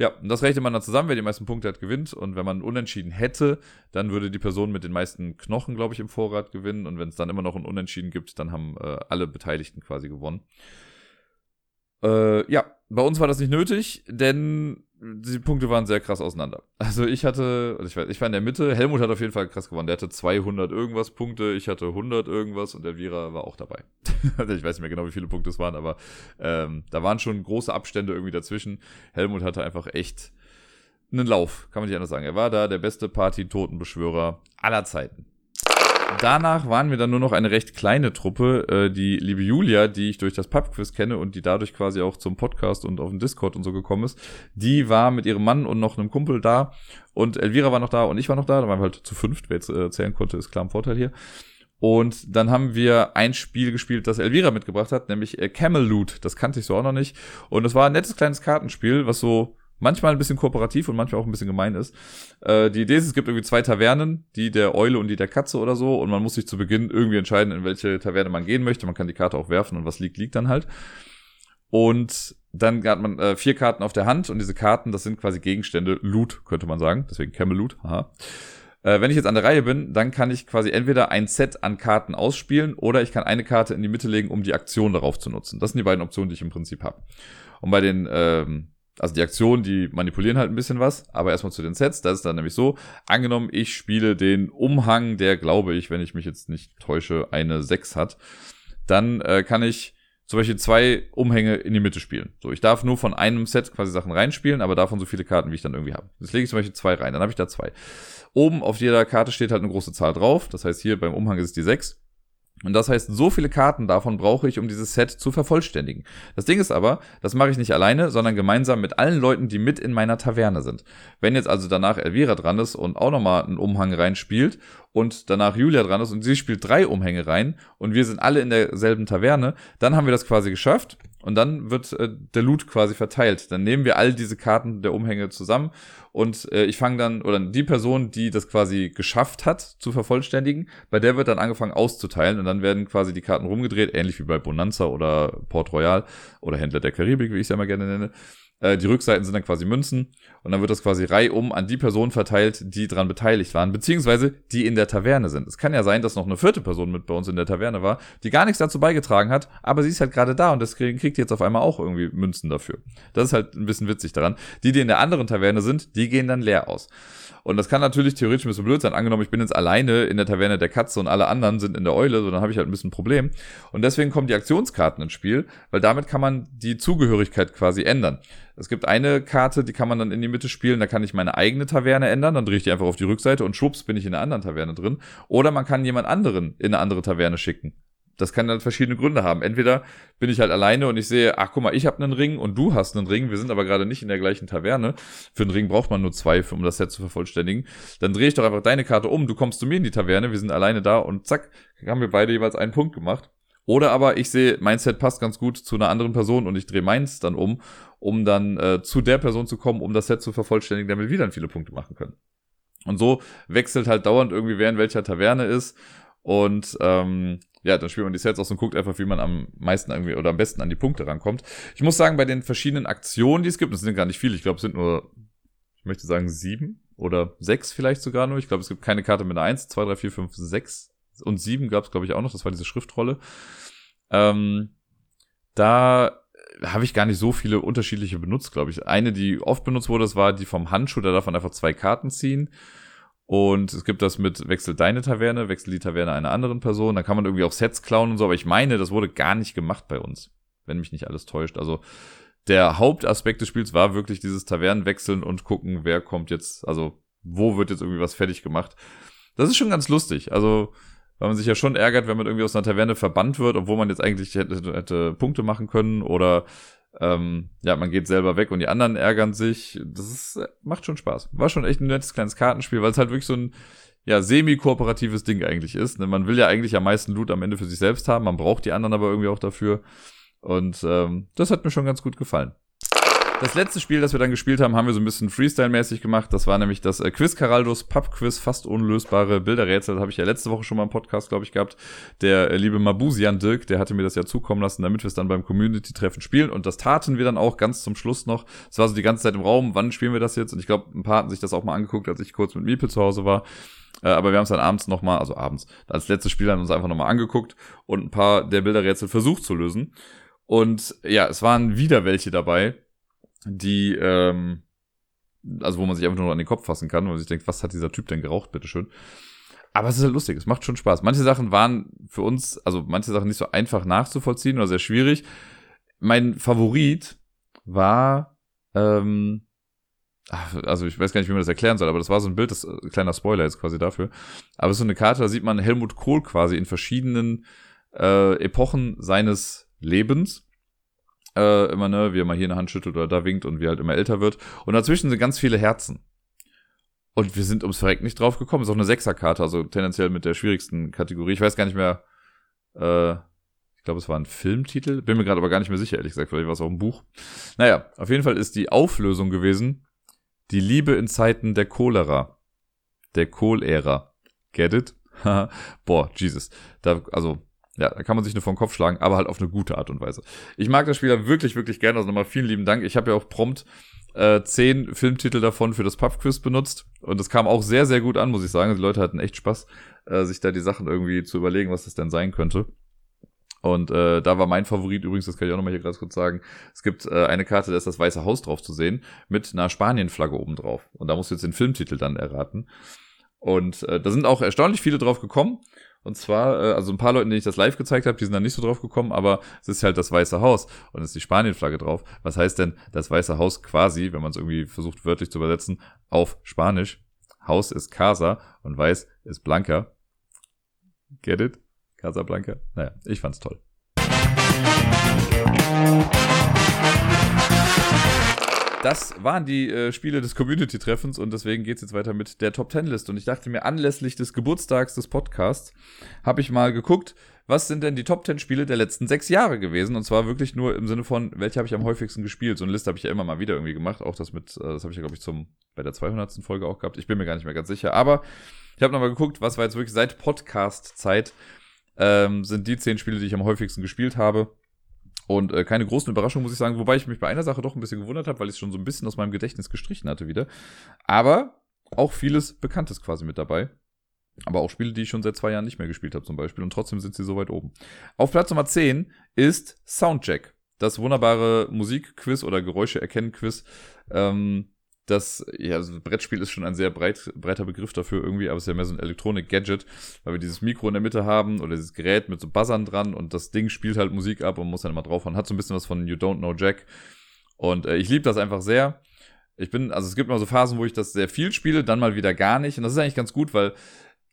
Ja, und das rechnet man dann zusammen, wer die meisten Punkte hat, gewinnt. Und wenn man Unentschieden hätte, dann würde die Person mit den meisten Knochen, glaube ich, im Vorrat gewinnen. Und wenn es dann immer noch ein Unentschieden gibt, dann haben äh, alle Beteiligten quasi gewonnen. Äh, ja, bei uns war das nicht nötig, denn die Punkte waren sehr krass auseinander. Also ich hatte, ich war, ich war in der Mitte, Helmut hat auf jeden Fall krass gewonnen. Der hatte 200 irgendwas Punkte, ich hatte 100 irgendwas und der Vira war auch dabei. also ich weiß nicht mehr genau, wie viele Punkte es waren, aber ähm, da waren schon große Abstände irgendwie dazwischen. Helmut hatte einfach echt einen Lauf, kann man nicht anders sagen. Er war da der beste Party-Totenbeschwörer aller Zeiten danach waren wir dann nur noch eine recht kleine Truppe. Äh, die liebe Julia, die ich durch das Pubquiz kenne und die dadurch quasi auch zum Podcast und auf den Discord und so gekommen ist, die war mit ihrem Mann und noch einem Kumpel da. Und Elvira war noch da und ich war noch da. Da waren wir halt zu fünft. Wer jetzt äh, zählen konnte, ist klar ein Vorteil hier. Und dann haben wir ein Spiel gespielt, das Elvira mitgebracht hat, nämlich äh, Camel Loot. Das kannte ich so auch noch nicht. Und es war ein nettes kleines Kartenspiel, was so manchmal ein bisschen kooperativ und manchmal auch ein bisschen gemein ist. Äh, die Idee ist, es gibt irgendwie zwei Tavernen, die der Eule und die der Katze oder so, und man muss sich zu Beginn irgendwie entscheiden, in welche Taverne man gehen möchte. Man kann die Karte auch werfen und was liegt, liegt dann halt. Und dann hat man äh, vier Karten auf der Hand und diese Karten, das sind quasi Gegenstände, Loot, könnte man sagen. Deswegen Camel Loot, haha. Äh, wenn ich jetzt an der Reihe bin, dann kann ich quasi entweder ein Set an Karten ausspielen oder ich kann eine Karte in die Mitte legen, um die Aktion darauf zu nutzen. Das sind die beiden Optionen, die ich im Prinzip habe. Und bei den ähm, also die Aktionen, die manipulieren halt ein bisschen was, aber erstmal zu den Sets, das ist dann nämlich so, angenommen, ich spiele den Umhang, der glaube ich, wenn ich mich jetzt nicht täusche, eine 6 hat, dann äh, kann ich zum Beispiel zwei Umhänge in die Mitte spielen. So, ich darf nur von einem Set quasi Sachen reinspielen, aber davon so viele Karten, wie ich dann irgendwie habe. Jetzt lege ich zum Beispiel zwei rein, dann habe ich da zwei. Oben auf jeder Karte steht halt eine große Zahl drauf, das heißt hier beim Umhang ist es die 6. Und das heißt, so viele Karten davon brauche ich, um dieses Set zu vervollständigen. Das Ding ist aber, das mache ich nicht alleine, sondern gemeinsam mit allen Leuten, die mit in meiner Taverne sind. Wenn jetzt also danach Elvira dran ist und auch nochmal einen Umhang reinspielt und danach Julia dran ist und sie spielt drei Umhänge rein und wir sind alle in derselben Taverne, dann haben wir das quasi geschafft und dann wird äh, der Loot quasi verteilt. Dann nehmen wir all diese Karten der Umhänge zusammen und äh, ich fange dann, oder die Person, die das quasi geschafft hat zu vervollständigen, bei der wird dann angefangen auszuteilen und dann werden quasi die Karten rumgedreht, ähnlich wie bei Bonanza oder Port Royal oder Händler der Karibik, wie ich es ja immer gerne nenne. Äh, die Rückseiten sind dann quasi Münzen und dann wird das quasi reihum an die Personen verteilt, die dran beteiligt waren, beziehungsweise die in der Taverne sind. Es kann ja sein, dass noch eine vierte Person mit bei uns in der Taverne war, die gar nichts dazu beigetragen hat, aber sie ist halt gerade da und deswegen kriegt die jetzt auf einmal auch irgendwie Münzen dafür. Das ist halt ein bisschen witzig daran. Die, die in der anderen Taverne sind, die gehen dann leer aus. Und das kann natürlich theoretisch ein bisschen blöd sein. Angenommen, ich bin jetzt alleine in der Taverne der Katze und alle anderen sind in der Eule, so dann habe ich halt ein bisschen ein Problem. Und deswegen kommen die Aktionskarten ins Spiel, weil damit kann man die Zugehörigkeit quasi ändern. Es gibt eine Karte, die kann man dann in die Mitte spielen, da kann ich meine eigene Taverne ändern, dann drehe ich die einfach auf die Rückseite und schwupps bin ich in einer anderen Taverne drin. Oder man kann jemand anderen in eine andere Taverne schicken. Das kann dann verschiedene Gründe haben. Entweder bin ich halt alleine und ich sehe, ach guck mal, ich habe einen Ring und du hast einen Ring, wir sind aber gerade nicht in der gleichen Taverne. Für einen Ring braucht man nur zwei, um das Set zu vervollständigen. Dann drehe ich doch einfach deine Karte um, du kommst zu mir in die Taverne, wir sind alleine da und zack, haben wir beide jeweils einen Punkt gemacht. Oder aber ich sehe, mein Set passt ganz gut zu einer anderen Person und ich drehe meins dann um, um dann äh, zu der Person zu kommen, um das Set zu vervollständigen, damit wir dann viele Punkte machen können. Und so wechselt halt dauernd irgendwie, wer in welcher Taverne ist. Und ähm, ja, dann spielt man die Sets aus und guckt einfach, wie man am meisten irgendwie oder am besten an die Punkte rankommt. Ich muss sagen, bei den verschiedenen Aktionen, die es gibt, das sind gar nicht viele, ich glaube, es sind nur, ich möchte sagen, sieben oder sechs vielleicht sogar nur. Ich glaube, es gibt keine Karte mit einer Eins, zwei, drei, vier, fünf, sechs und sieben gab es, glaube ich, auch noch. Das war diese Schriftrolle. Ähm, da habe ich gar nicht so viele unterschiedliche benutzt, glaube ich. Eine, die oft benutzt wurde, das war die vom Handschuh, da darf man einfach zwei Karten ziehen. Und es gibt das mit Wechsel deine Taverne, wechsel die Taverne einer anderen Person. Da kann man irgendwie auch Sets klauen und so, aber ich meine, das wurde gar nicht gemacht bei uns, wenn mich nicht alles täuscht. Also der Hauptaspekt des Spiels war wirklich dieses Tavernenwechseln und gucken, wer kommt jetzt, also wo wird jetzt irgendwie was fertig gemacht. Das ist schon ganz lustig. Also, weil man sich ja schon ärgert, wenn man irgendwie aus einer Taverne verbannt wird, obwohl man jetzt eigentlich hätte, hätte Punkte machen können oder ähm, ja, man geht selber weg und die anderen ärgern sich. Das ist, äh, macht schon Spaß. War schon echt ein nettes kleines Kartenspiel, weil es halt wirklich so ein ja, semi-kooperatives Ding eigentlich ist. Ne? Man will ja eigentlich am meisten Loot am Ende für sich selbst haben, man braucht die anderen aber irgendwie auch dafür. Und ähm, das hat mir schon ganz gut gefallen. Das letzte Spiel, das wir dann gespielt haben, haben wir so ein bisschen Freestyle-mäßig gemacht. Das war nämlich das äh, Quiz Caraldos Pub-Quiz, fast unlösbare Bilderrätsel. Das habe ich ja letzte Woche schon mal im Podcast, glaube ich, gehabt. Der äh, liebe Mabusian Dirk, der hatte mir das ja zukommen lassen, damit wir es dann beim Community-Treffen spielen. Und das taten wir dann auch ganz zum Schluss noch. Es war so die ganze Zeit im Raum, wann spielen wir das jetzt? Und ich glaube, ein paar hatten sich das auch mal angeguckt, als ich kurz mit Miepel zu Hause war. Äh, aber wir haben es dann abends nochmal, also abends, als letztes Spiel haben wir uns einfach nochmal angeguckt und ein paar der Bilderrätsel versucht zu lösen. Und ja, es waren wieder welche dabei, die, ähm, also wo man sich einfach nur an den Kopf fassen kann und sich denkt, was hat dieser Typ denn geraucht, bitteschön. Aber es ist halt lustig, es macht schon Spaß. Manche Sachen waren für uns, also manche Sachen nicht so einfach nachzuvollziehen oder sehr schwierig. Mein Favorit war, ähm, also ich weiß gar nicht, wie man das erklären soll, aber das war so ein Bild, das äh, kleiner Spoiler ist quasi dafür. Aber es ist so eine Karte, da sieht man Helmut Kohl quasi in verschiedenen äh, Epochen seines Lebens äh, immer, ne, wie er mal hier eine Hand schüttelt oder da winkt und wie er halt immer älter wird. Und dazwischen sind ganz viele Herzen. Und wir sind ums Verreck nicht drauf gekommen. Ist auch eine Sechserkarte, also tendenziell mit der schwierigsten Kategorie. Ich weiß gar nicht mehr, äh, ich glaube, es war ein Filmtitel. Bin mir gerade aber gar nicht mehr sicher, ehrlich gesagt. Vielleicht war es auch ein Buch. Naja, auf jeden Fall ist die Auflösung gewesen, die Liebe in Zeiten der Cholera. Der Kohl-Ära. Get it? Boah, Jesus. Da, also, ja, da kann man sich nur den Kopf schlagen, aber halt auf eine gute Art und Weise. Ich mag das Spiel wirklich, wirklich gerne. Also nochmal vielen lieben Dank. Ich habe ja auch prompt äh, zehn Filmtitel davon für das Pubquiz benutzt. Und das kam auch sehr, sehr gut an, muss ich sagen. Die Leute hatten echt Spaß, äh, sich da die Sachen irgendwie zu überlegen, was das denn sein könnte. Und äh, da war mein Favorit übrigens, das kann ich auch nochmal hier gerade kurz sagen. Es gibt äh, eine Karte, da ist das Weiße Haus drauf zu sehen, mit einer Spanien-Flagge oben drauf. Und da musst du jetzt den Filmtitel dann erraten. Und äh, da sind auch erstaunlich viele drauf gekommen. Und zwar, äh, also ein paar Leute, denen ich das live gezeigt habe, die sind da nicht so drauf gekommen, aber es ist halt das Weiße Haus und es ist die Spanien-Flagge drauf. Was heißt denn das Weiße Haus quasi, wenn man es irgendwie versucht wörtlich zu übersetzen, auf Spanisch? Haus ist Casa und Weiß ist Blanca. Get it? Casablanca. Naja, ich fand's toll. Das waren die äh, Spiele des Community-Treffens und deswegen geht's jetzt weiter mit der Top Ten List. Und ich dachte mir, anlässlich des Geburtstags des Podcasts habe ich mal geguckt, was sind denn die Top Ten Spiele der letzten sechs Jahre gewesen? Und zwar wirklich nur im Sinne von, welche habe ich am häufigsten gespielt? So eine Liste habe ich ja immer mal wieder irgendwie gemacht. Auch das mit, äh, das habe ich ja, glaube ich, zum, bei der 200. Folge auch gehabt. Ich bin mir gar nicht mehr ganz sicher. Aber ich habe nochmal geguckt, was war jetzt wirklich seit Podcast-Zeit ähm, sind die zehn Spiele, die ich am häufigsten gespielt habe. Und äh, keine großen Überraschungen, muss ich sagen, wobei ich mich bei einer Sache doch ein bisschen gewundert habe, weil ich es schon so ein bisschen aus meinem Gedächtnis gestrichen hatte wieder. Aber auch vieles Bekanntes quasi mit dabei. Aber auch Spiele, die ich schon seit zwei Jahren nicht mehr gespielt habe, zum Beispiel. Und trotzdem sind sie so weit oben. Auf Platz Nummer 10 ist Soundcheck. Das wunderbare Musikquiz oder Geräusche-Erkennen-Quiz. Ähm, das, ja, also Brettspiel ist schon ein sehr breit, breiter Begriff dafür irgendwie, aber es ist ja mehr so ein Elektronik-Gadget, weil wir dieses Mikro in der Mitte haben oder dieses Gerät mit so Buzzern dran und das Ding spielt halt Musik ab und muss dann immer draufhauen. Hat so ein bisschen was von You Don't Know Jack. Und äh, ich liebe das einfach sehr. Ich bin, also es gibt mal so Phasen, wo ich das sehr viel spiele, dann mal wieder gar nicht. Und das ist eigentlich ganz gut, weil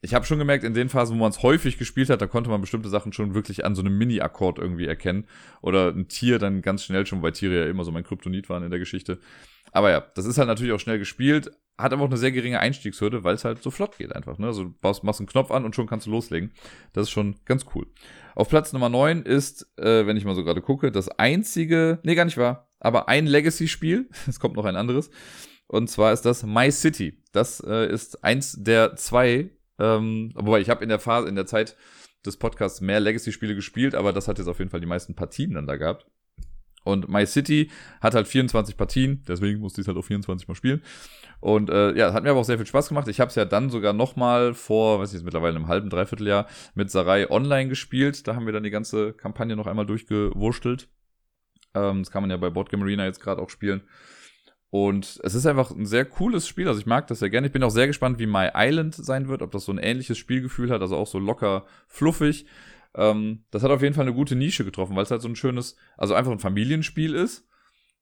ich habe schon gemerkt, in den Phasen, wo man es häufig gespielt hat, da konnte man bestimmte Sachen schon wirklich an so einem Mini-Akkord irgendwie erkennen. Oder ein Tier dann ganz schnell schon, weil Tiere ja immer so mein Kryptonit waren in der Geschichte. Aber ja, das ist halt natürlich auch schnell gespielt, hat aber auch eine sehr geringe Einstiegshürde, weil es halt so flott geht einfach. Ne? Also du baust, machst einen Knopf an und schon kannst du loslegen. Das ist schon ganz cool. Auf Platz Nummer 9 ist, äh, wenn ich mal so gerade gucke, das einzige, nee, gar nicht wahr, aber ein Legacy-Spiel. Es kommt noch ein anderes. Und zwar ist das My City. Das äh, ist eins der zwei, ähm, wobei ich habe in der Phase, in der Zeit des Podcasts mehr Legacy-Spiele gespielt, aber das hat jetzt auf jeden Fall die meisten Partien dann da gehabt. Und My City hat halt 24 Partien, deswegen musste ich es halt auch 24 Mal spielen. Und äh, ja, hat mir aber auch sehr viel Spaß gemacht. Ich habe es ja dann sogar nochmal vor, weiß ich jetzt mittlerweile einem halben, dreiviertel Jahr mit Sarai online gespielt. Da haben wir dann die ganze Kampagne noch einmal durchgewurstelt. Ähm, das kann man ja bei Boardgame Arena jetzt gerade auch spielen. Und es ist einfach ein sehr cooles Spiel. Also ich mag das sehr gerne. Ich bin auch sehr gespannt, wie My Island sein wird, ob das so ein ähnliches Spielgefühl hat, also auch so locker fluffig. Ähm, das hat auf jeden Fall eine gute Nische getroffen, weil es halt so ein schönes, also einfach ein Familienspiel ist.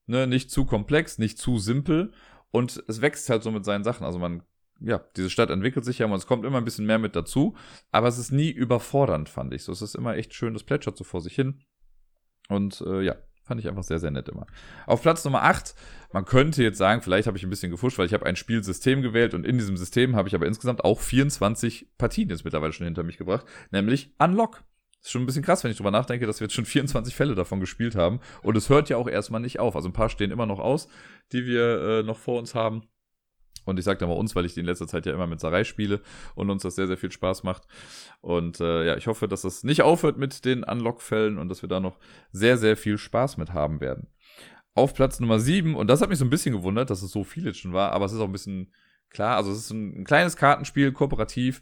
Ne? Nicht zu komplex, nicht zu simpel. Und es wächst halt so mit seinen Sachen. Also man, ja, diese Stadt entwickelt sich ja und es kommt immer ein bisschen mehr mit dazu. Aber es ist nie überfordernd, fand ich. So, es ist immer echt schön, das plätschert so vor sich hin. Und äh, ja, Fand ich einfach sehr, sehr nett immer. Auf Platz Nummer 8, man könnte jetzt sagen, vielleicht habe ich ein bisschen gefuscht, weil ich habe ein Spielsystem gewählt und in diesem System habe ich aber insgesamt auch 24 Partien jetzt mittlerweile schon hinter mich gebracht, nämlich Unlock ist schon ein bisschen krass, wenn ich drüber nachdenke, dass wir jetzt schon 24 Fälle davon gespielt haben. Und es hört ja auch erstmal nicht auf. Also ein paar stehen immer noch aus, die wir äh, noch vor uns haben. Und ich sage da mal uns, weil ich die in letzter Zeit ja immer mit Sarai spiele und uns das sehr, sehr viel Spaß macht. Und äh, ja, ich hoffe, dass das nicht aufhört mit den Unlock-Fällen und dass wir da noch sehr, sehr viel Spaß mit haben werden. Auf Platz Nummer 7, und das hat mich so ein bisschen gewundert, dass es so viel jetzt schon war, aber es ist auch ein bisschen klar, also es ist ein, ein kleines Kartenspiel, kooperativ,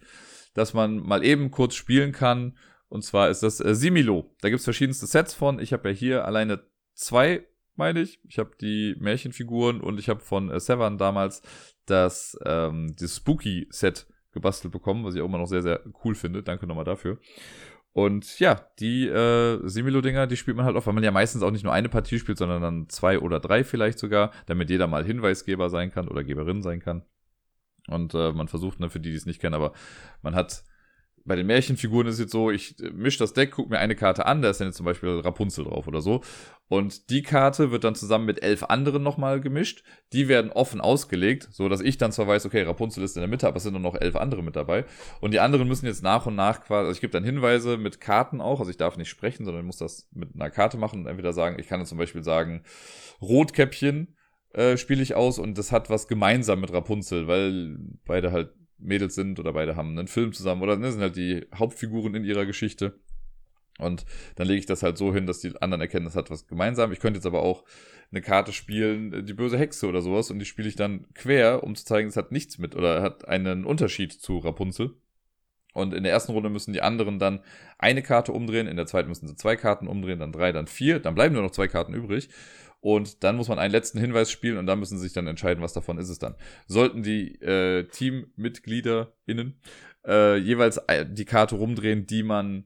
dass man mal eben kurz spielen kann und zwar ist das äh, Similo. Da gibt es verschiedenste Sets von. Ich habe ja hier alleine zwei, meine ich. Ich habe die Märchenfiguren und ich habe von äh, Sevan damals das, ähm, das Spooky-Set gebastelt bekommen, was ich auch immer noch sehr, sehr cool finde. Danke nochmal dafür. Und ja, die äh, Similo-Dinger, die spielt man halt auch, weil man ja meistens auch nicht nur eine Partie spielt, sondern dann zwei oder drei vielleicht sogar, damit jeder mal Hinweisgeber sein kann oder Geberin sein kann. Und äh, man versucht, ne, für die, die es nicht kennen, aber man hat bei den Märchenfiguren ist es jetzt so, ich mische das Deck, gucke mir eine Karte an, da ist dann jetzt zum Beispiel Rapunzel drauf oder so. Und die Karte wird dann zusammen mit elf anderen nochmal gemischt. Die werden offen ausgelegt, so dass ich dann zwar weiß, okay, Rapunzel ist in der Mitte, aber es sind nur noch elf andere mit dabei. Und die anderen müssen jetzt nach und nach quasi, also ich gebe dann Hinweise mit Karten auch, also ich darf nicht sprechen, sondern ich muss das mit einer Karte machen und entweder sagen, ich kann dann zum Beispiel sagen, Rotkäppchen äh, spiele ich aus und das hat was gemeinsam mit Rapunzel, weil beide halt Mädels sind oder beide haben einen Film zusammen oder ne, sind halt die Hauptfiguren in ihrer Geschichte. Und dann lege ich das halt so hin, dass die anderen erkennen, das hat was gemeinsam. Ich könnte jetzt aber auch eine Karte spielen, äh, die böse Hexe oder sowas, und die spiele ich dann quer, um zu zeigen, es hat nichts mit oder hat einen Unterschied zu Rapunzel. Und in der ersten Runde müssen die anderen dann eine Karte umdrehen, in der zweiten müssen sie zwei Karten umdrehen, dann drei, dann vier, dann bleiben nur noch zwei Karten übrig. Und dann muss man einen letzten Hinweis spielen und dann müssen sie sich dann entscheiden, was davon ist es dann. Sollten die äh, TeammitgliederInnen äh, jeweils äh, die Karte rumdrehen, die man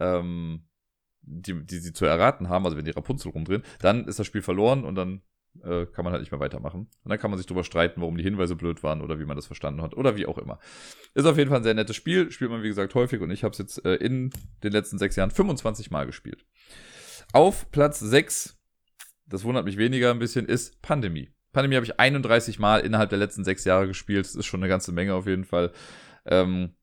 ähm, die, die sie zu erraten haben, also wenn die Rapunzel rumdrehen, dann ist das Spiel verloren und dann äh, kann man halt nicht mehr weitermachen. Und dann kann man sich drüber streiten, warum die Hinweise blöd waren oder wie man das verstanden hat oder wie auch immer. Ist auf jeden Fall ein sehr nettes Spiel, spielt man wie gesagt häufig und ich habe es jetzt äh, in den letzten sechs Jahren 25 Mal gespielt. Auf Platz 6 das wundert mich weniger ein bisschen, ist Pandemie. Pandemie habe ich 31 Mal innerhalb der letzten sechs Jahre gespielt. Das ist schon eine ganze Menge auf jeden Fall. Ähm,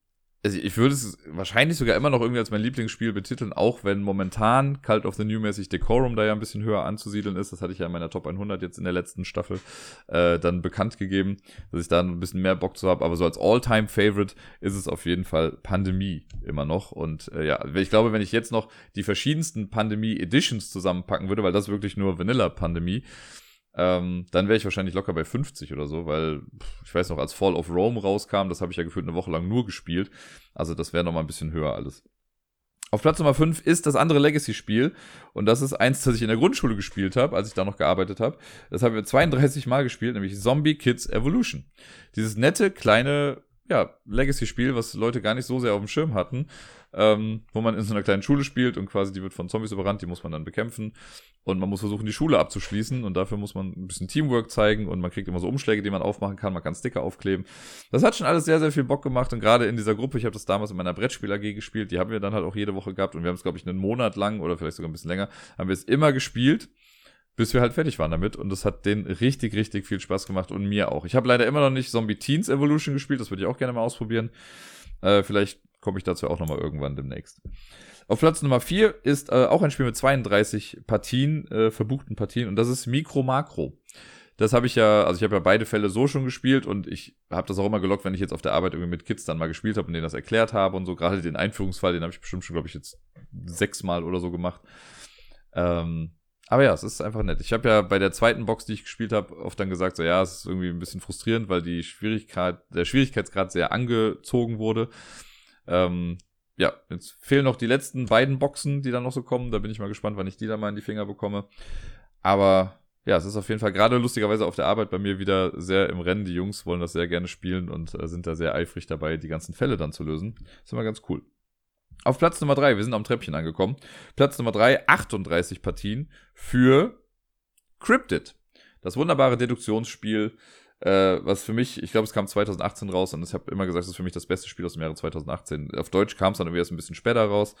also ich würde es wahrscheinlich sogar immer noch irgendwie als mein Lieblingsspiel betiteln, auch wenn momentan Cult of the New mäßig Decorum da ja ein bisschen höher anzusiedeln ist. Das hatte ich ja in meiner Top 100 jetzt in der letzten Staffel äh, dann bekannt gegeben, dass ich da ein bisschen mehr Bock zu habe. Aber so als All-Time-Favorite ist es auf jeden Fall Pandemie immer noch. Und äh, ja, ich glaube, wenn ich jetzt noch die verschiedensten Pandemie-Editions zusammenpacken würde, weil das wirklich nur Vanilla-Pandemie, ähm, dann wäre ich wahrscheinlich locker bei 50 oder so, weil ich weiß noch, als Fall of Rome rauskam, das habe ich ja gefühlt eine Woche lang nur gespielt. Also das wäre nochmal ein bisschen höher alles. Auf Platz Nummer 5 ist das andere Legacy-Spiel. Und das ist eins, das ich in der Grundschule gespielt habe, als ich da noch gearbeitet habe. Das haben wir 32 Mal gespielt, nämlich Zombie Kids Evolution. Dieses nette, kleine, ja, Legacy-Spiel, was Leute gar nicht so sehr auf dem Schirm hatten ähm, wo man in so einer kleinen Schule spielt und quasi die wird von Zombies überrannt, die muss man dann bekämpfen und man muss versuchen, die Schule abzuschließen und dafür muss man ein bisschen Teamwork zeigen und man kriegt immer so Umschläge, die man aufmachen kann, man kann Sticker aufkleben. Das hat schon alles sehr, sehr viel Bock gemacht und gerade in dieser Gruppe, ich habe das damals in meiner Brettspiel AG gespielt, die haben wir dann halt auch jede Woche gehabt und wir haben es, glaube ich, einen Monat lang oder vielleicht sogar ein bisschen länger, haben wir es immer gespielt bis wir halt fertig waren damit. Und das hat denen richtig, richtig viel Spaß gemacht und mir auch. Ich habe leider immer noch nicht Zombie Teens Evolution gespielt, das würde ich auch gerne mal ausprobieren. Äh, vielleicht komme ich dazu auch nochmal irgendwann demnächst. Auf Platz Nummer 4 ist äh, auch ein Spiel mit 32 Partien, äh, verbuchten Partien, und das ist Micro Macro. Das habe ich ja, also ich habe ja beide Fälle so schon gespielt und ich habe das auch immer gelockt, wenn ich jetzt auf der Arbeit irgendwie mit Kids dann mal gespielt habe und denen das erklärt habe und so. Gerade den Einführungsfall, den habe ich bestimmt schon, glaube ich, jetzt sechsmal oder so gemacht. Ähm, aber ja, es ist einfach nett. Ich habe ja bei der zweiten Box, die ich gespielt habe, oft dann gesagt, so ja, es ist irgendwie ein bisschen frustrierend, weil die Schwierigkeit, der Schwierigkeitsgrad sehr angezogen wurde. Ähm, ja, jetzt fehlen noch die letzten beiden Boxen, die dann noch so kommen. Da bin ich mal gespannt, wann ich die dann mal in die Finger bekomme. Aber ja, es ist auf jeden Fall gerade lustigerweise auf der Arbeit bei mir wieder sehr im Rennen. Die Jungs wollen das sehr gerne spielen und äh, sind da sehr eifrig dabei, die ganzen Fälle dann zu lösen. ist immer ganz cool. Auf Platz Nummer 3, wir sind am Treppchen angekommen. Platz Nummer 3, 38 Partien für Cryptid. Das wunderbare Deduktionsspiel, äh, was für mich, ich glaube, es kam 2018 raus und ich habe immer gesagt, es ist für mich das beste Spiel aus dem Jahre 2018. Auf Deutsch kam es dann irgendwie erst ein bisschen später raus.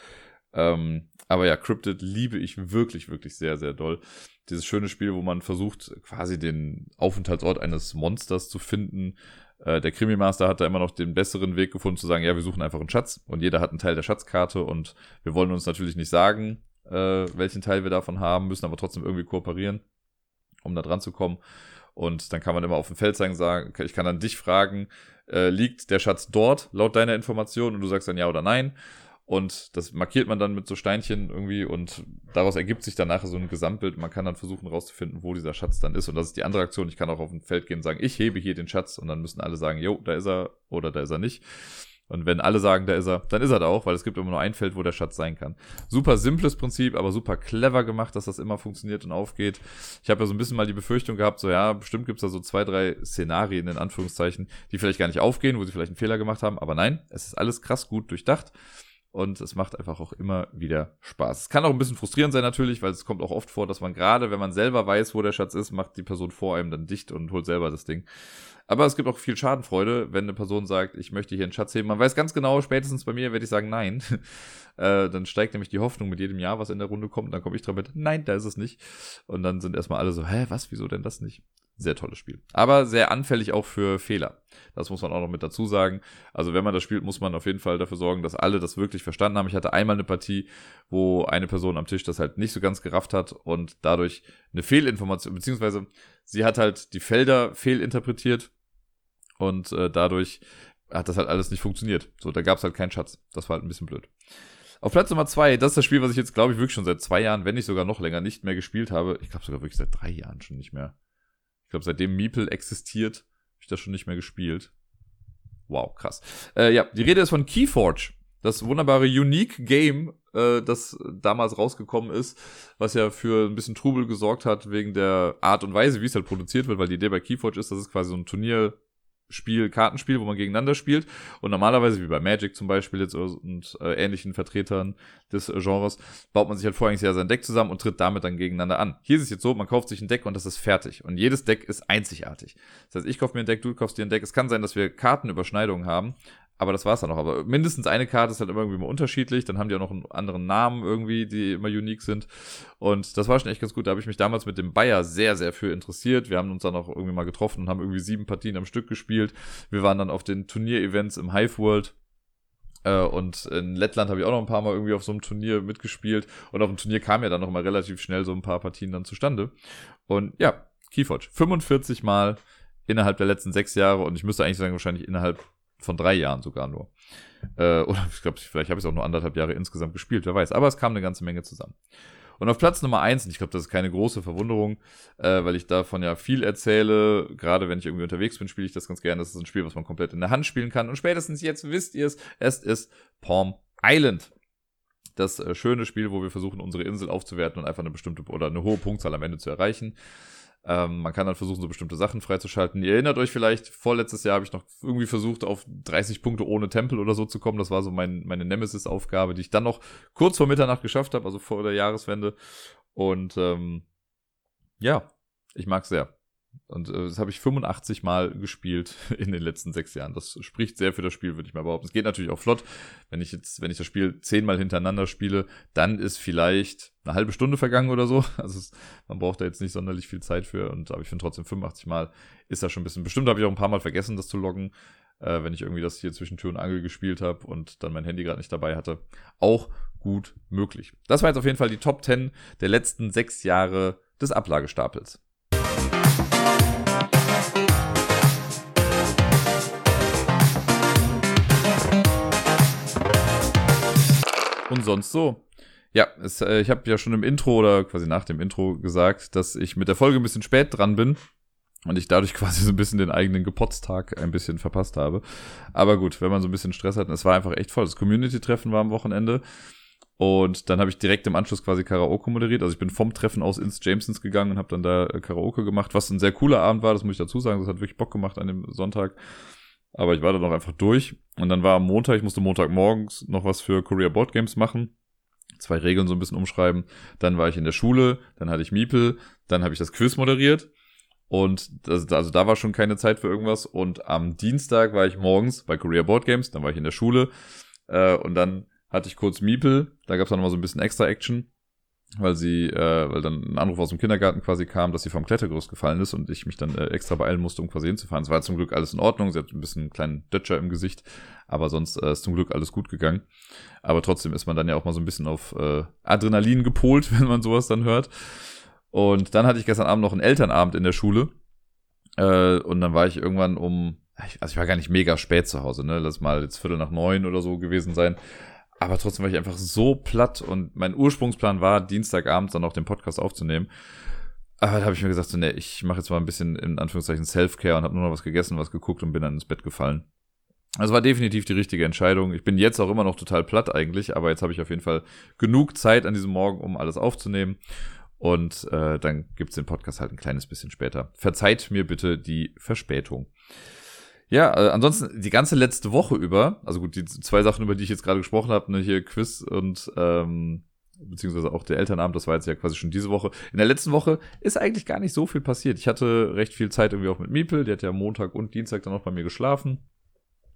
Ähm, aber ja, Cryptid liebe ich wirklich, wirklich sehr, sehr doll. Dieses schöne Spiel, wo man versucht, quasi den Aufenthaltsort eines Monsters zu finden. Äh, der Krimi-Master hat da immer noch den besseren Weg gefunden, zu sagen, ja, wir suchen einfach einen Schatz und jeder hat einen Teil der Schatzkarte und wir wollen uns natürlich nicht sagen, äh, welchen Teil wir davon haben, müssen aber trotzdem irgendwie kooperieren, um da dran zu kommen. Und dann kann man immer auf dem Feld sagen, sagen ich kann dann dich fragen, äh, liegt der Schatz dort laut deiner Information? Und du sagst dann ja oder nein. Und das markiert man dann mit so Steinchen irgendwie und daraus ergibt sich dann nachher so ein Gesamtbild. Man kann dann versuchen rauszufinden, wo dieser Schatz dann ist. Und das ist die andere Aktion. Ich kann auch auf dem Feld gehen und sagen, ich hebe hier den Schatz und dann müssen alle sagen, jo, da ist er oder da ist er nicht. Und wenn alle sagen, da ist er, dann ist er da auch, weil es gibt immer nur ein Feld, wo der Schatz sein kann. Super simples Prinzip, aber super clever gemacht, dass das immer funktioniert und aufgeht. Ich habe ja so ein bisschen mal die Befürchtung gehabt, so ja, bestimmt gibt es da so zwei, drei Szenarien in Anführungszeichen, die vielleicht gar nicht aufgehen, wo sie vielleicht einen Fehler gemacht haben. Aber nein, es ist alles krass gut durchdacht. Und es macht einfach auch immer wieder Spaß. Es kann auch ein bisschen frustrierend sein natürlich, weil es kommt auch oft vor, dass man gerade, wenn man selber weiß, wo der Schatz ist, macht die Person vor einem dann dicht und holt selber das Ding. Aber es gibt auch viel Schadenfreude, wenn eine Person sagt, ich möchte hier einen Schatz heben. Man weiß ganz genau, spätestens bei mir werde ich sagen, nein. äh, dann steigt nämlich die Hoffnung mit jedem Jahr, was in der Runde kommt. dann komme ich dran mit, nein, da ist es nicht. Und dann sind erstmal alle so, hä, was, wieso denn das nicht? Sehr tolles Spiel. Aber sehr anfällig auch für Fehler. Das muss man auch noch mit dazu sagen. Also wenn man das spielt, muss man auf jeden Fall dafür sorgen, dass alle das wirklich verstanden haben. Ich hatte einmal eine Partie, wo eine Person am Tisch das halt nicht so ganz gerafft hat und dadurch eine Fehlinformation, beziehungsweise sie hat halt die Felder fehlinterpretiert und äh, dadurch hat das halt alles nicht funktioniert. So, da gab es halt keinen Schatz. Das war halt ein bisschen blöd. Auf Platz Nummer zwei, das ist das Spiel, was ich jetzt, glaube ich, wirklich schon seit zwei Jahren, wenn nicht sogar noch länger, nicht mehr gespielt habe. Ich glaube sogar wirklich seit drei Jahren schon nicht mehr. Ich glaube, seitdem Meeple existiert, habe ich das schon nicht mehr gespielt. Wow, krass. Äh, ja, die Rede ist von Keyforge. Das wunderbare Unique Game, äh, das damals rausgekommen ist, was ja für ein bisschen Trubel gesorgt hat wegen der Art und Weise, wie es halt produziert wird, weil die Idee bei Keyforge ist, dass es quasi so ein Turnier Spiel, Kartenspiel, wo man gegeneinander spielt. Und normalerweise, wie bei Magic zum Beispiel jetzt und äh, ähnlichen Vertretern des äh, Genres, baut man sich halt vorher ja sein Deck zusammen und tritt damit dann gegeneinander an. Hier ist es jetzt so, man kauft sich ein Deck und das ist fertig. Und jedes Deck ist einzigartig. Das heißt, ich kaufe mir ein Deck, du kaufst dir ein Deck. Es kann sein, dass wir Kartenüberschneidungen haben, aber das war's dann auch. Aber mindestens eine Karte ist halt immer irgendwie mal unterschiedlich. Dann haben die auch noch einen anderen Namen irgendwie, die immer unique sind. Und das war schon echt ganz gut. Da habe ich mich damals mit dem Bayer sehr, sehr für interessiert. Wir haben uns dann auch irgendwie mal getroffen und haben irgendwie sieben Partien am Stück gespielt. Wir waren dann auf den Turnier-Events im Hive World. Äh, und in Lettland habe ich auch noch ein paar Mal irgendwie auf so einem Turnier mitgespielt. Und auf dem Turnier kam ja dann noch mal relativ schnell so ein paar Partien dann zustande. Und ja, Keyforge. 45 Mal innerhalb der letzten sechs Jahre. Und ich müsste eigentlich sagen, wahrscheinlich innerhalb von drei Jahren sogar nur. Äh, oder ich glaube, vielleicht habe ich es auch nur anderthalb Jahre insgesamt gespielt, wer weiß. Aber es kam eine ganze Menge zusammen. Und auf Platz Nummer eins, und ich glaube, das ist keine große Verwunderung, äh, weil ich davon ja viel erzähle, gerade wenn ich irgendwie unterwegs bin, spiele ich das ganz gerne. Das ist ein Spiel, was man komplett in der Hand spielen kann. Und spätestens jetzt wisst ihr es, es ist Palm Island. Das äh, schöne Spiel, wo wir versuchen, unsere Insel aufzuwerten und einfach eine bestimmte oder eine hohe Punktzahl am Ende zu erreichen. Ähm, man kann dann versuchen, so bestimmte Sachen freizuschalten. Ihr erinnert euch vielleicht, vorletztes Jahr habe ich noch irgendwie versucht, auf 30 Punkte ohne Tempel oder so zu kommen. Das war so mein, meine Nemesis-Aufgabe, die ich dann noch kurz vor Mitternacht geschafft habe, also vor der Jahreswende. Und ähm, ja, ich mag sehr. Und äh, das habe ich 85 Mal gespielt in den letzten sechs Jahren. Das spricht sehr für das Spiel, würde ich mal behaupten. Es geht natürlich auch flott. Wenn ich jetzt, wenn ich das Spiel zehnmal hintereinander spiele, dann ist vielleicht eine halbe Stunde vergangen oder so. Also es, man braucht da jetzt nicht sonderlich viel Zeit für. Und aber ich finde trotzdem 85 Mal ist das schon ein bisschen. Bestimmt habe ich auch ein paar Mal vergessen, das zu loggen, äh, wenn ich irgendwie das hier zwischen Tür und Angel gespielt habe und dann mein Handy gerade nicht dabei hatte. Auch gut möglich. Das war jetzt auf jeden Fall die Top 10 der letzten sechs Jahre des Ablagestapels. Und sonst so. Ja, es, äh, ich habe ja schon im Intro oder quasi nach dem Intro gesagt, dass ich mit der Folge ein bisschen spät dran bin und ich dadurch quasi so ein bisschen den eigenen Gepotztag ein bisschen verpasst habe. Aber gut, wenn man so ein bisschen Stress hat, es war einfach echt voll. Das Community-Treffen war am Wochenende und dann habe ich direkt im Anschluss quasi Karaoke moderiert. Also ich bin vom Treffen aus ins Jamesons gegangen und habe dann da äh, Karaoke gemacht, was ein sehr cooler Abend war, das muss ich dazu sagen. Das hat wirklich Bock gemacht an dem Sonntag. Aber ich war dann noch einfach durch. Und dann war am Montag, ich musste Montagmorgens noch was für Korea Board Games machen. Zwei Regeln so ein bisschen umschreiben. Dann war ich in der Schule, dann hatte ich Miepel, dann habe ich das Quiz moderiert. Und das, also da war schon keine Zeit für irgendwas. Und am Dienstag war ich morgens bei Korea Board Games, dann war ich in der Schule. Äh, und dann hatte ich kurz Miepel, da gab es dann nochmal so ein bisschen extra Action weil sie, äh, weil dann ein Anruf aus dem Kindergarten quasi kam, dass sie vom Klettergerüst gefallen ist und ich mich dann äh, extra beeilen musste, um quasi hinzufahren. Es war zum Glück alles in Ordnung, sie hat ein bisschen einen kleinen Dötscher im Gesicht, aber sonst äh, ist zum Glück alles gut gegangen. Aber trotzdem ist man dann ja auch mal so ein bisschen auf äh, Adrenalin gepolt, wenn man sowas dann hört. Und dann hatte ich gestern Abend noch einen Elternabend in der Schule. Äh, und dann war ich irgendwann um, also ich war gar nicht mega spät zu Hause, ne? Lass mal jetzt Viertel nach neun oder so gewesen sein. Aber trotzdem war ich einfach so platt und mein Ursprungsplan war, Dienstagabend dann auch den Podcast aufzunehmen. Aber da habe ich mir gesagt, so, nee, ich mache jetzt mal ein bisschen in Anführungszeichen Self-Care und habe nur noch was gegessen, was geguckt und bin dann ins Bett gefallen. Also war definitiv die richtige Entscheidung. Ich bin jetzt auch immer noch total platt eigentlich, aber jetzt habe ich auf jeden Fall genug Zeit an diesem Morgen, um alles aufzunehmen. Und äh, dann gibt's den Podcast halt ein kleines bisschen später. Verzeiht mir bitte die Verspätung. Ja, äh, ansonsten die ganze letzte Woche über, also gut, die zwei Sachen, über die ich jetzt gerade gesprochen habe, ne, hier Quiz und ähm, beziehungsweise auch der Elternabend, das war jetzt ja quasi schon diese Woche. In der letzten Woche ist eigentlich gar nicht so viel passiert. Ich hatte recht viel Zeit irgendwie auch mit Miepel, die hat ja Montag und Dienstag dann auch bei mir geschlafen.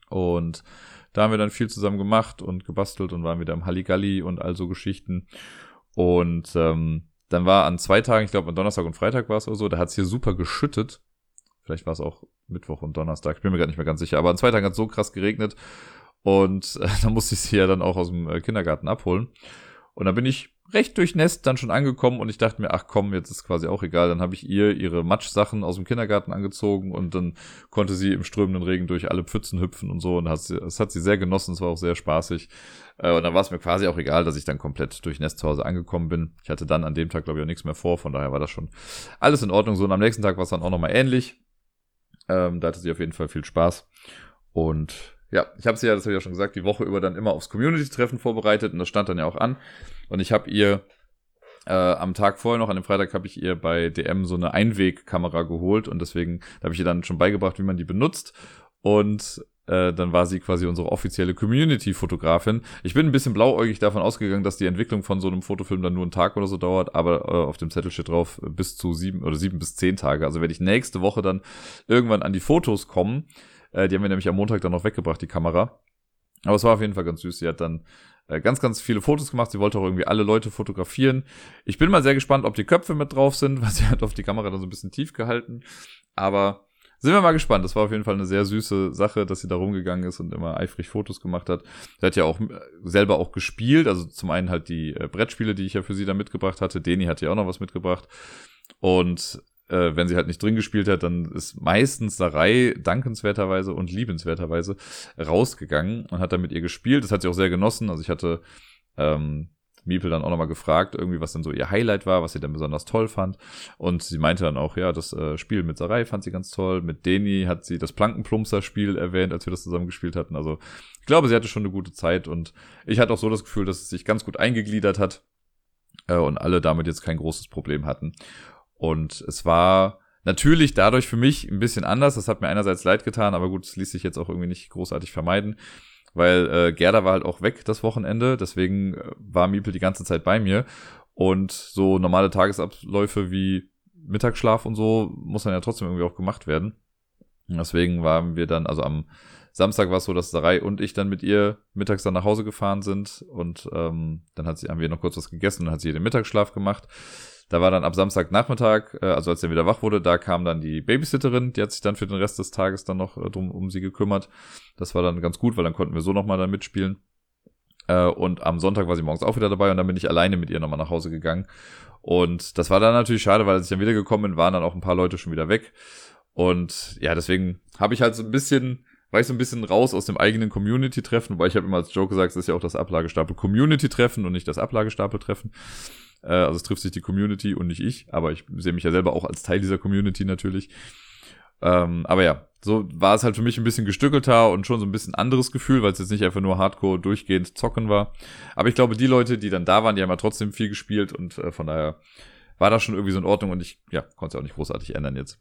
Und da haben wir dann viel zusammen gemacht und gebastelt und waren wieder im Halligalli und all so Geschichten. Und ähm, dann war an zwei Tagen, ich glaube an Donnerstag und Freitag war es oder so, da hat es hier super geschüttet. Vielleicht war es auch Mittwoch und Donnerstag, ich bin mir gar nicht mehr ganz sicher. Aber an zwei Tagen hat es so krass geregnet. Und äh, da musste ich sie ja dann auch aus dem äh, Kindergarten abholen. Und da bin ich recht durchnässt dann schon angekommen und ich dachte mir, ach komm, jetzt ist quasi auch egal. Dann habe ich ihr ihre Matschsachen aus dem Kindergarten angezogen und dann konnte sie im strömenden Regen durch alle Pfützen hüpfen und so und hat sie, das hat sie sehr genossen, es war auch sehr spaßig. Äh, und dann war es mir quasi auch egal, dass ich dann komplett durchnässt zu Hause angekommen bin. Ich hatte dann an dem Tag, glaube ich, auch nichts mehr vor, von daher war das schon alles in Ordnung. So und am nächsten Tag war es dann auch nochmal ähnlich. Ähm, da hatte sie auf jeden Fall viel Spaß. Und ja, ich habe sie ja, das habe ich ja schon gesagt, die Woche über dann immer aufs Community-Treffen vorbereitet und das stand dann ja auch an. Und ich habe ihr äh, am Tag vorher noch, an dem Freitag, habe ich ihr bei DM so eine Einwegkamera geholt und deswegen habe ich ihr dann schon beigebracht, wie man die benutzt. Und äh, dann war sie quasi unsere offizielle Community-Fotografin. Ich bin ein bisschen blauäugig davon ausgegangen, dass die Entwicklung von so einem Fotofilm dann nur einen Tag oder so dauert, aber äh, auf dem Zettel steht drauf bis zu sieben oder sieben bis zehn Tage. Also werde ich nächste Woche dann irgendwann an die Fotos kommen äh, die haben wir nämlich am Montag dann noch weggebracht, die Kamera. Aber es war auf jeden Fall ganz süß. Sie hat dann äh, ganz, ganz viele Fotos gemacht. Sie wollte auch irgendwie alle Leute fotografieren. Ich bin mal sehr gespannt, ob die Köpfe mit drauf sind, weil sie hat auf die Kamera dann so ein bisschen tief gehalten. Aber sind wir mal gespannt. Das war auf jeden Fall eine sehr süße Sache, dass sie da rumgegangen ist und immer eifrig Fotos gemacht hat. Sie hat ja auch äh, selber auch gespielt. Also zum einen halt die äh, Brettspiele, die ich ja für sie da mitgebracht hatte. Deni hat ja auch noch was mitgebracht. Und äh, wenn sie halt nicht drin gespielt hat, dann ist meistens Sarai dankenswerterweise und liebenswerterweise rausgegangen und hat dann mit ihr gespielt. Das hat sie auch sehr genossen. Also ich hatte ähm, Miepel dann auch nochmal gefragt, irgendwie, was denn so ihr Highlight war, was sie dann besonders toll fand. Und sie meinte dann auch, ja, das äh, Spiel mit Sarai fand sie ganz toll. Mit Deni hat sie das Plankenplumpser-Spiel erwähnt, als wir das zusammen gespielt hatten. Also ich glaube, sie hatte schon eine gute Zeit und ich hatte auch so das Gefühl, dass es sich ganz gut eingegliedert hat äh, und alle damit jetzt kein großes Problem hatten. Und es war natürlich dadurch für mich ein bisschen anders. Das hat mir einerseits leid getan, aber gut, es ließ sich jetzt auch irgendwie nicht großartig vermeiden, weil äh, Gerda war halt auch weg das Wochenende. Deswegen äh, war Miepel die ganze Zeit bei mir. Und so normale Tagesabläufe wie Mittagsschlaf und so muss dann ja trotzdem irgendwie auch gemacht werden. Deswegen waren wir dann, also am Samstag war es so, dass Sarai und ich dann mit ihr mittags dann nach Hause gefahren sind und ähm, dann hat sie, haben wir noch kurz was gegessen und hat sie den Mittagsschlaf gemacht. Da war dann ab Samstagnachmittag, äh, also als er wieder wach wurde, da kam dann die Babysitterin, die hat sich dann für den Rest des Tages dann noch äh, drum um sie gekümmert. Das war dann ganz gut, weil dann konnten wir so nochmal dann mitspielen. Äh, und am Sonntag war sie morgens auch wieder dabei und dann bin ich alleine mit ihr nochmal nach Hause gegangen. Und das war dann natürlich schade, weil als ich dann wiedergekommen bin, waren dann auch ein paar Leute schon wieder weg. Und ja, deswegen habe ich halt so ein bisschen, war ich so ein bisschen raus aus dem eigenen Community-Treffen, weil ich habe immer als Joke gesagt, es ist ja auch das Ablagestapel Community-Treffen und nicht das Ablagestapel-Treffen. Äh, also es trifft sich die Community und nicht ich, aber ich sehe mich ja selber auch als Teil dieser Community natürlich. Ähm, aber ja, so war es halt für mich ein bisschen gestückelter und schon so ein bisschen anderes Gefühl, weil es jetzt nicht einfach nur Hardcore durchgehend zocken war. Aber ich glaube, die Leute, die dann da waren, die haben ja trotzdem viel gespielt und äh, von daher war das schon irgendwie so in Ordnung und ich, ja, konnte es auch nicht großartig ändern jetzt.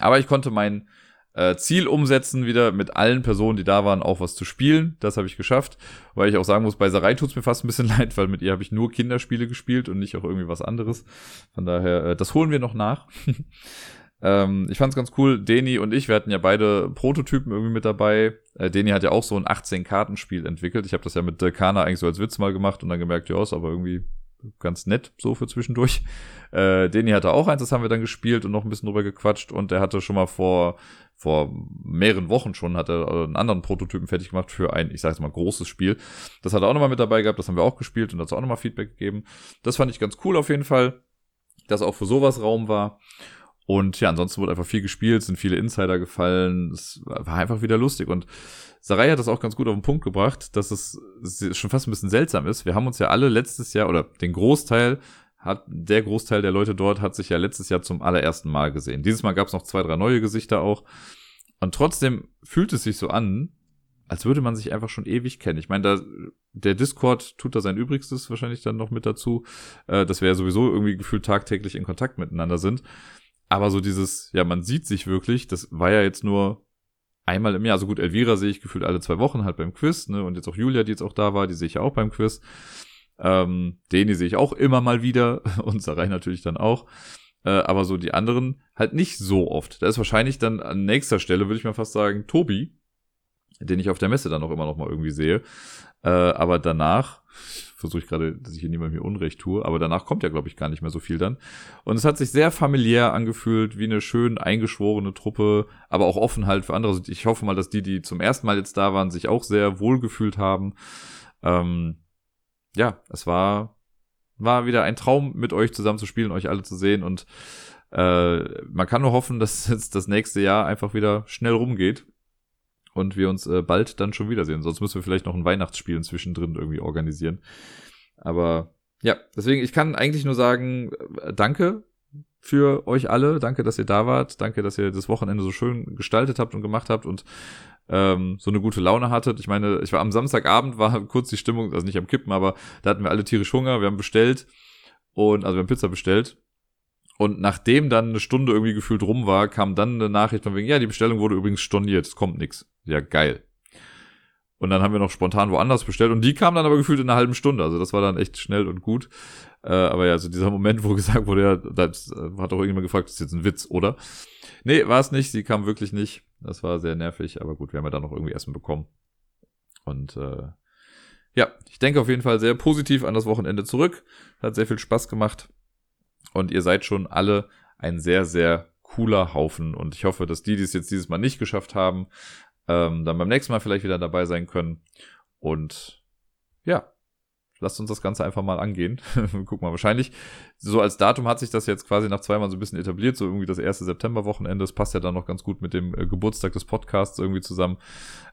Aber ich konnte mein äh, Ziel umsetzen, wieder mit allen Personen, die da waren, auch was zu spielen. Das habe ich geschafft. Weil ich auch sagen muss, bei Sarai tut's mir fast ein bisschen leid, weil mit ihr habe ich nur Kinderspiele gespielt und nicht auch irgendwie was anderes. Von daher, äh, das holen wir noch nach. ähm, ich fand's ganz cool. Deni und ich, wir hatten ja beide Prototypen irgendwie mit dabei. Äh, Deni hat ja auch so ein 18-Kartenspiel entwickelt. Ich habe das ja mit Kana eigentlich so als Witz mal gemacht und dann gemerkt, ja, ist aber irgendwie ganz nett so für zwischendurch. Äh, Deni hatte auch eins, das haben wir dann gespielt und noch ein bisschen drüber gequatscht und er hatte schon mal vor vor mehreren Wochen schon hat er einen anderen Prototypen fertig gemacht für ein, ich sage jetzt mal, großes Spiel. Das hat er auch nochmal mit dabei gehabt, das haben wir auch gespielt und dazu auch nochmal Feedback gegeben. Das fand ich ganz cool auf jeden Fall, dass auch für sowas Raum war. Und ja, ansonsten wurde einfach viel gespielt, sind viele Insider gefallen. Es war einfach wieder lustig. Und Sarai hat das auch ganz gut auf den Punkt gebracht, dass es schon fast ein bisschen seltsam ist. Wir haben uns ja alle letztes Jahr oder den Großteil hat der Großteil der Leute dort hat sich ja letztes Jahr zum allerersten Mal gesehen. Dieses Mal gab es noch zwei, drei neue Gesichter auch. Und trotzdem fühlt es sich so an, als würde man sich einfach schon ewig kennen. Ich meine, da, der Discord tut da sein Übrigstes wahrscheinlich dann noch mit dazu, äh, dass wir ja sowieso irgendwie gefühlt tagtäglich in Kontakt miteinander sind. Aber so dieses, ja, man sieht sich wirklich, das war ja jetzt nur einmal im Jahr. Also gut, Elvira sehe ich gefühlt alle zwei Wochen halt beim Quiz, ne? Und jetzt auch Julia, die jetzt auch da war, die sehe ich ja auch beim Quiz. Ähm, Deni sehe ich auch immer mal wieder und Sarai natürlich dann auch. Äh, aber so die anderen halt nicht so oft. Da ist wahrscheinlich dann an nächster Stelle, würde ich mal fast sagen, Tobi, den ich auf der Messe dann auch immer noch mal irgendwie sehe. Äh, aber danach, versuche ich gerade, dass ich hier niemandem hier Unrecht tue, aber danach kommt ja, glaube ich, gar nicht mehr so viel dann. Und es hat sich sehr familiär angefühlt, wie eine schön eingeschworene Truppe, aber auch offen halt für andere. Also ich hoffe mal, dass die, die zum ersten Mal jetzt da waren, sich auch sehr wohl gefühlt haben. Ähm, ja, es war, war wieder ein Traum, mit euch zusammen zu spielen, euch alle zu sehen und äh, man kann nur hoffen, dass jetzt das nächste Jahr einfach wieder schnell rumgeht und wir uns äh, bald dann schon wiedersehen. Sonst müssen wir vielleicht noch ein Weihnachtsspiel zwischendrin irgendwie organisieren. Aber ja, deswegen, ich kann eigentlich nur sagen, äh, danke für euch alle. Danke, dass ihr da wart. Danke, dass ihr das Wochenende so schön gestaltet habt und gemacht habt und ähm, so eine gute Laune hattet. Ich meine, ich war am Samstagabend, war kurz die Stimmung, also nicht am Kippen, aber da hatten wir alle tierisch Hunger. Wir haben bestellt und, also wir haben Pizza bestellt. Und nachdem dann eine Stunde irgendwie gefühlt rum war, kam dann eine Nachricht von wegen, ja, die Bestellung wurde übrigens storniert, es kommt nix. Ja, geil. Und dann haben wir noch spontan woanders bestellt und die kam dann aber gefühlt in einer halben Stunde. Also das war dann echt schnell und gut. Äh, aber ja, so dieser Moment, wo gesagt wurde, ja, das äh, hat auch irgendjemand gefragt, ist jetzt ein Witz, oder? Nee, war es nicht. Sie kam wirklich nicht. Das war sehr nervig, aber gut, wir haben ja dann noch irgendwie Essen bekommen. Und äh, ja, ich denke auf jeden Fall sehr positiv an das Wochenende zurück. Hat sehr viel Spaß gemacht. Und ihr seid schon alle ein sehr, sehr cooler Haufen. Und ich hoffe, dass die, die es jetzt dieses Mal nicht geschafft haben, ähm, dann beim nächsten Mal vielleicht wieder dabei sein können. Und ja, lasst uns das Ganze einfach mal angehen. Guck mal, wahrscheinlich, so als Datum hat sich das jetzt quasi nach zweimal so ein bisschen etabliert, so irgendwie das erste September-Wochenende. Das passt ja dann noch ganz gut mit dem äh, Geburtstag des Podcasts irgendwie zusammen.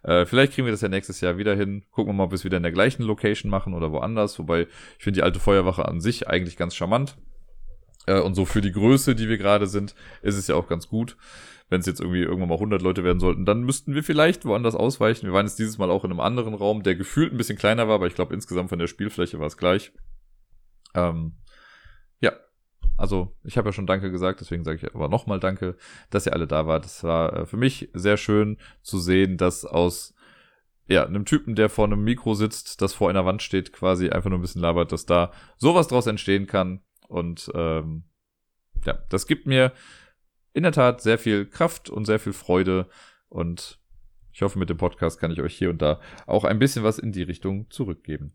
Äh, vielleicht kriegen wir das ja nächstes Jahr wieder hin. Gucken wir mal, ob wir es wieder in der gleichen Location machen oder woanders. Wobei ich finde die alte Feuerwache an sich eigentlich ganz charmant. Äh, und so für die Größe, die wir gerade sind, ist es ja auch ganz gut wenn es jetzt irgendwie irgendwann mal 100 Leute werden sollten, dann müssten wir vielleicht woanders ausweichen. Wir waren jetzt dieses Mal auch in einem anderen Raum, der gefühlt ein bisschen kleiner war, aber ich glaube insgesamt von der Spielfläche war es gleich. Ähm, ja, also ich habe ja schon Danke gesagt, deswegen sage ich aber nochmal Danke, dass ihr alle da wart. Es war äh, für mich sehr schön zu sehen, dass aus ja, einem Typen, der vor einem Mikro sitzt, das vor einer Wand steht, quasi einfach nur ein bisschen labert, dass da sowas draus entstehen kann. Und ähm, ja, das gibt mir in der Tat sehr viel Kraft und sehr viel Freude und ich hoffe, mit dem Podcast kann ich euch hier und da auch ein bisschen was in die Richtung zurückgeben.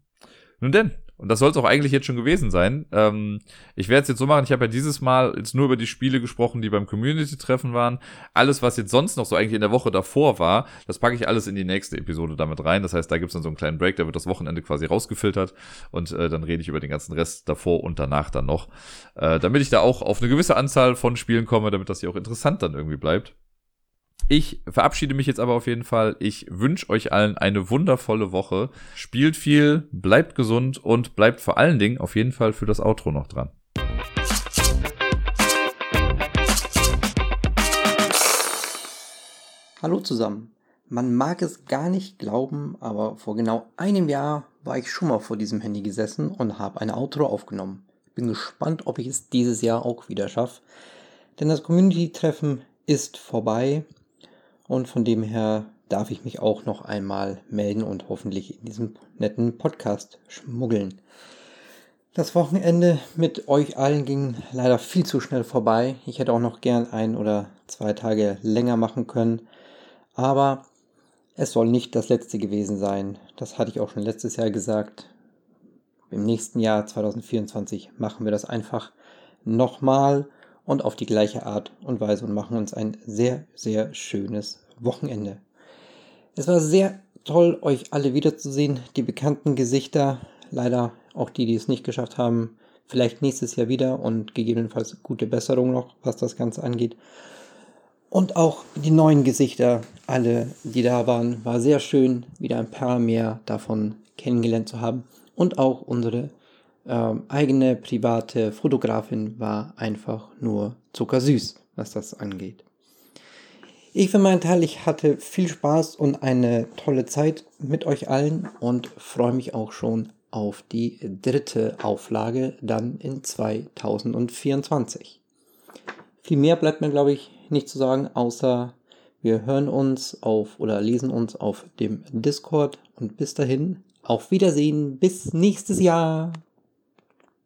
Nun denn, und das soll es auch eigentlich jetzt schon gewesen sein. Ähm, ich werde es jetzt so machen, ich habe ja dieses Mal jetzt nur über die Spiele gesprochen, die beim Community-Treffen waren. Alles, was jetzt sonst noch so eigentlich in der Woche davor war, das packe ich alles in die nächste Episode damit rein. Das heißt, da gibt es dann so einen kleinen Break, da wird das Wochenende quasi rausgefiltert und äh, dann rede ich über den ganzen Rest davor und danach dann noch. Äh, damit ich da auch auf eine gewisse Anzahl von Spielen komme, damit das hier auch interessant dann irgendwie bleibt. Ich verabschiede mich jetzt aber auf jeden Fall. Ich wünsche euch allen eine wundervolle Woche. Spielt viel, bleibt gesund und bleibt vor allen Dingen auf jeden Fall für das Outro noch dran. Hallo zusammen. Man mag es gar nicht glauben, aber vor genau einem Jahr war ich schon mal vor diesem Handy gesessen und habe ein Outro aufgenommen. Bin gespannt, ob ich es dieses Jahr auch wieder schaffe. Denn das Community-Treffen ist vorbei und von dem her darf ich mich auch noch einmal melden und hoffentlich in diesem netten Podcast schmuggeln. Das Wochenende mit euch allen ging leider viel zu schnell vorbei. Ich hätte auch noch gern ein oder zwei Tage länger machen können. Aber es soll nicht das letzte gewesen sein. Das hatte ich auch schon letztes Jahr gesagt. Im nächsten Jahr 2024 machen wir das einfach nochmal und auf die gleiche Art und Weise und machen uns ein sehr, sehr schönes Wochenende. Es war sehr toll, euch alle wiederzusehen, die bekannten Gesichter, leider auch die, die es nicht geschafft haben, vielleicht nächstes Jahr wieder und gegebenenfalls gute Besserung noch, was das Ganze angeht. Und auch die neuen Gesichter, alle, die da waren, war sehr schön, wieder ein paar mehr davon kennengelernt zu haben. Und auch unsere ähm, eigene private Fotografin war einfach nur zuckersüß, was das angeht. Ich für meinen Teil, ich hatte viel Spaß und eine tolle Zeit mit euch allen und freue mich auch schon auf die dritte Auflage dann in 2024. Viel mehr bleibt mir, glaube ich, nicht zu sagen, außer Wir hören uns auf oder lesen uns auf dem Discord und bis dahin auf Wiedersehen. Bis nächstes Jahr.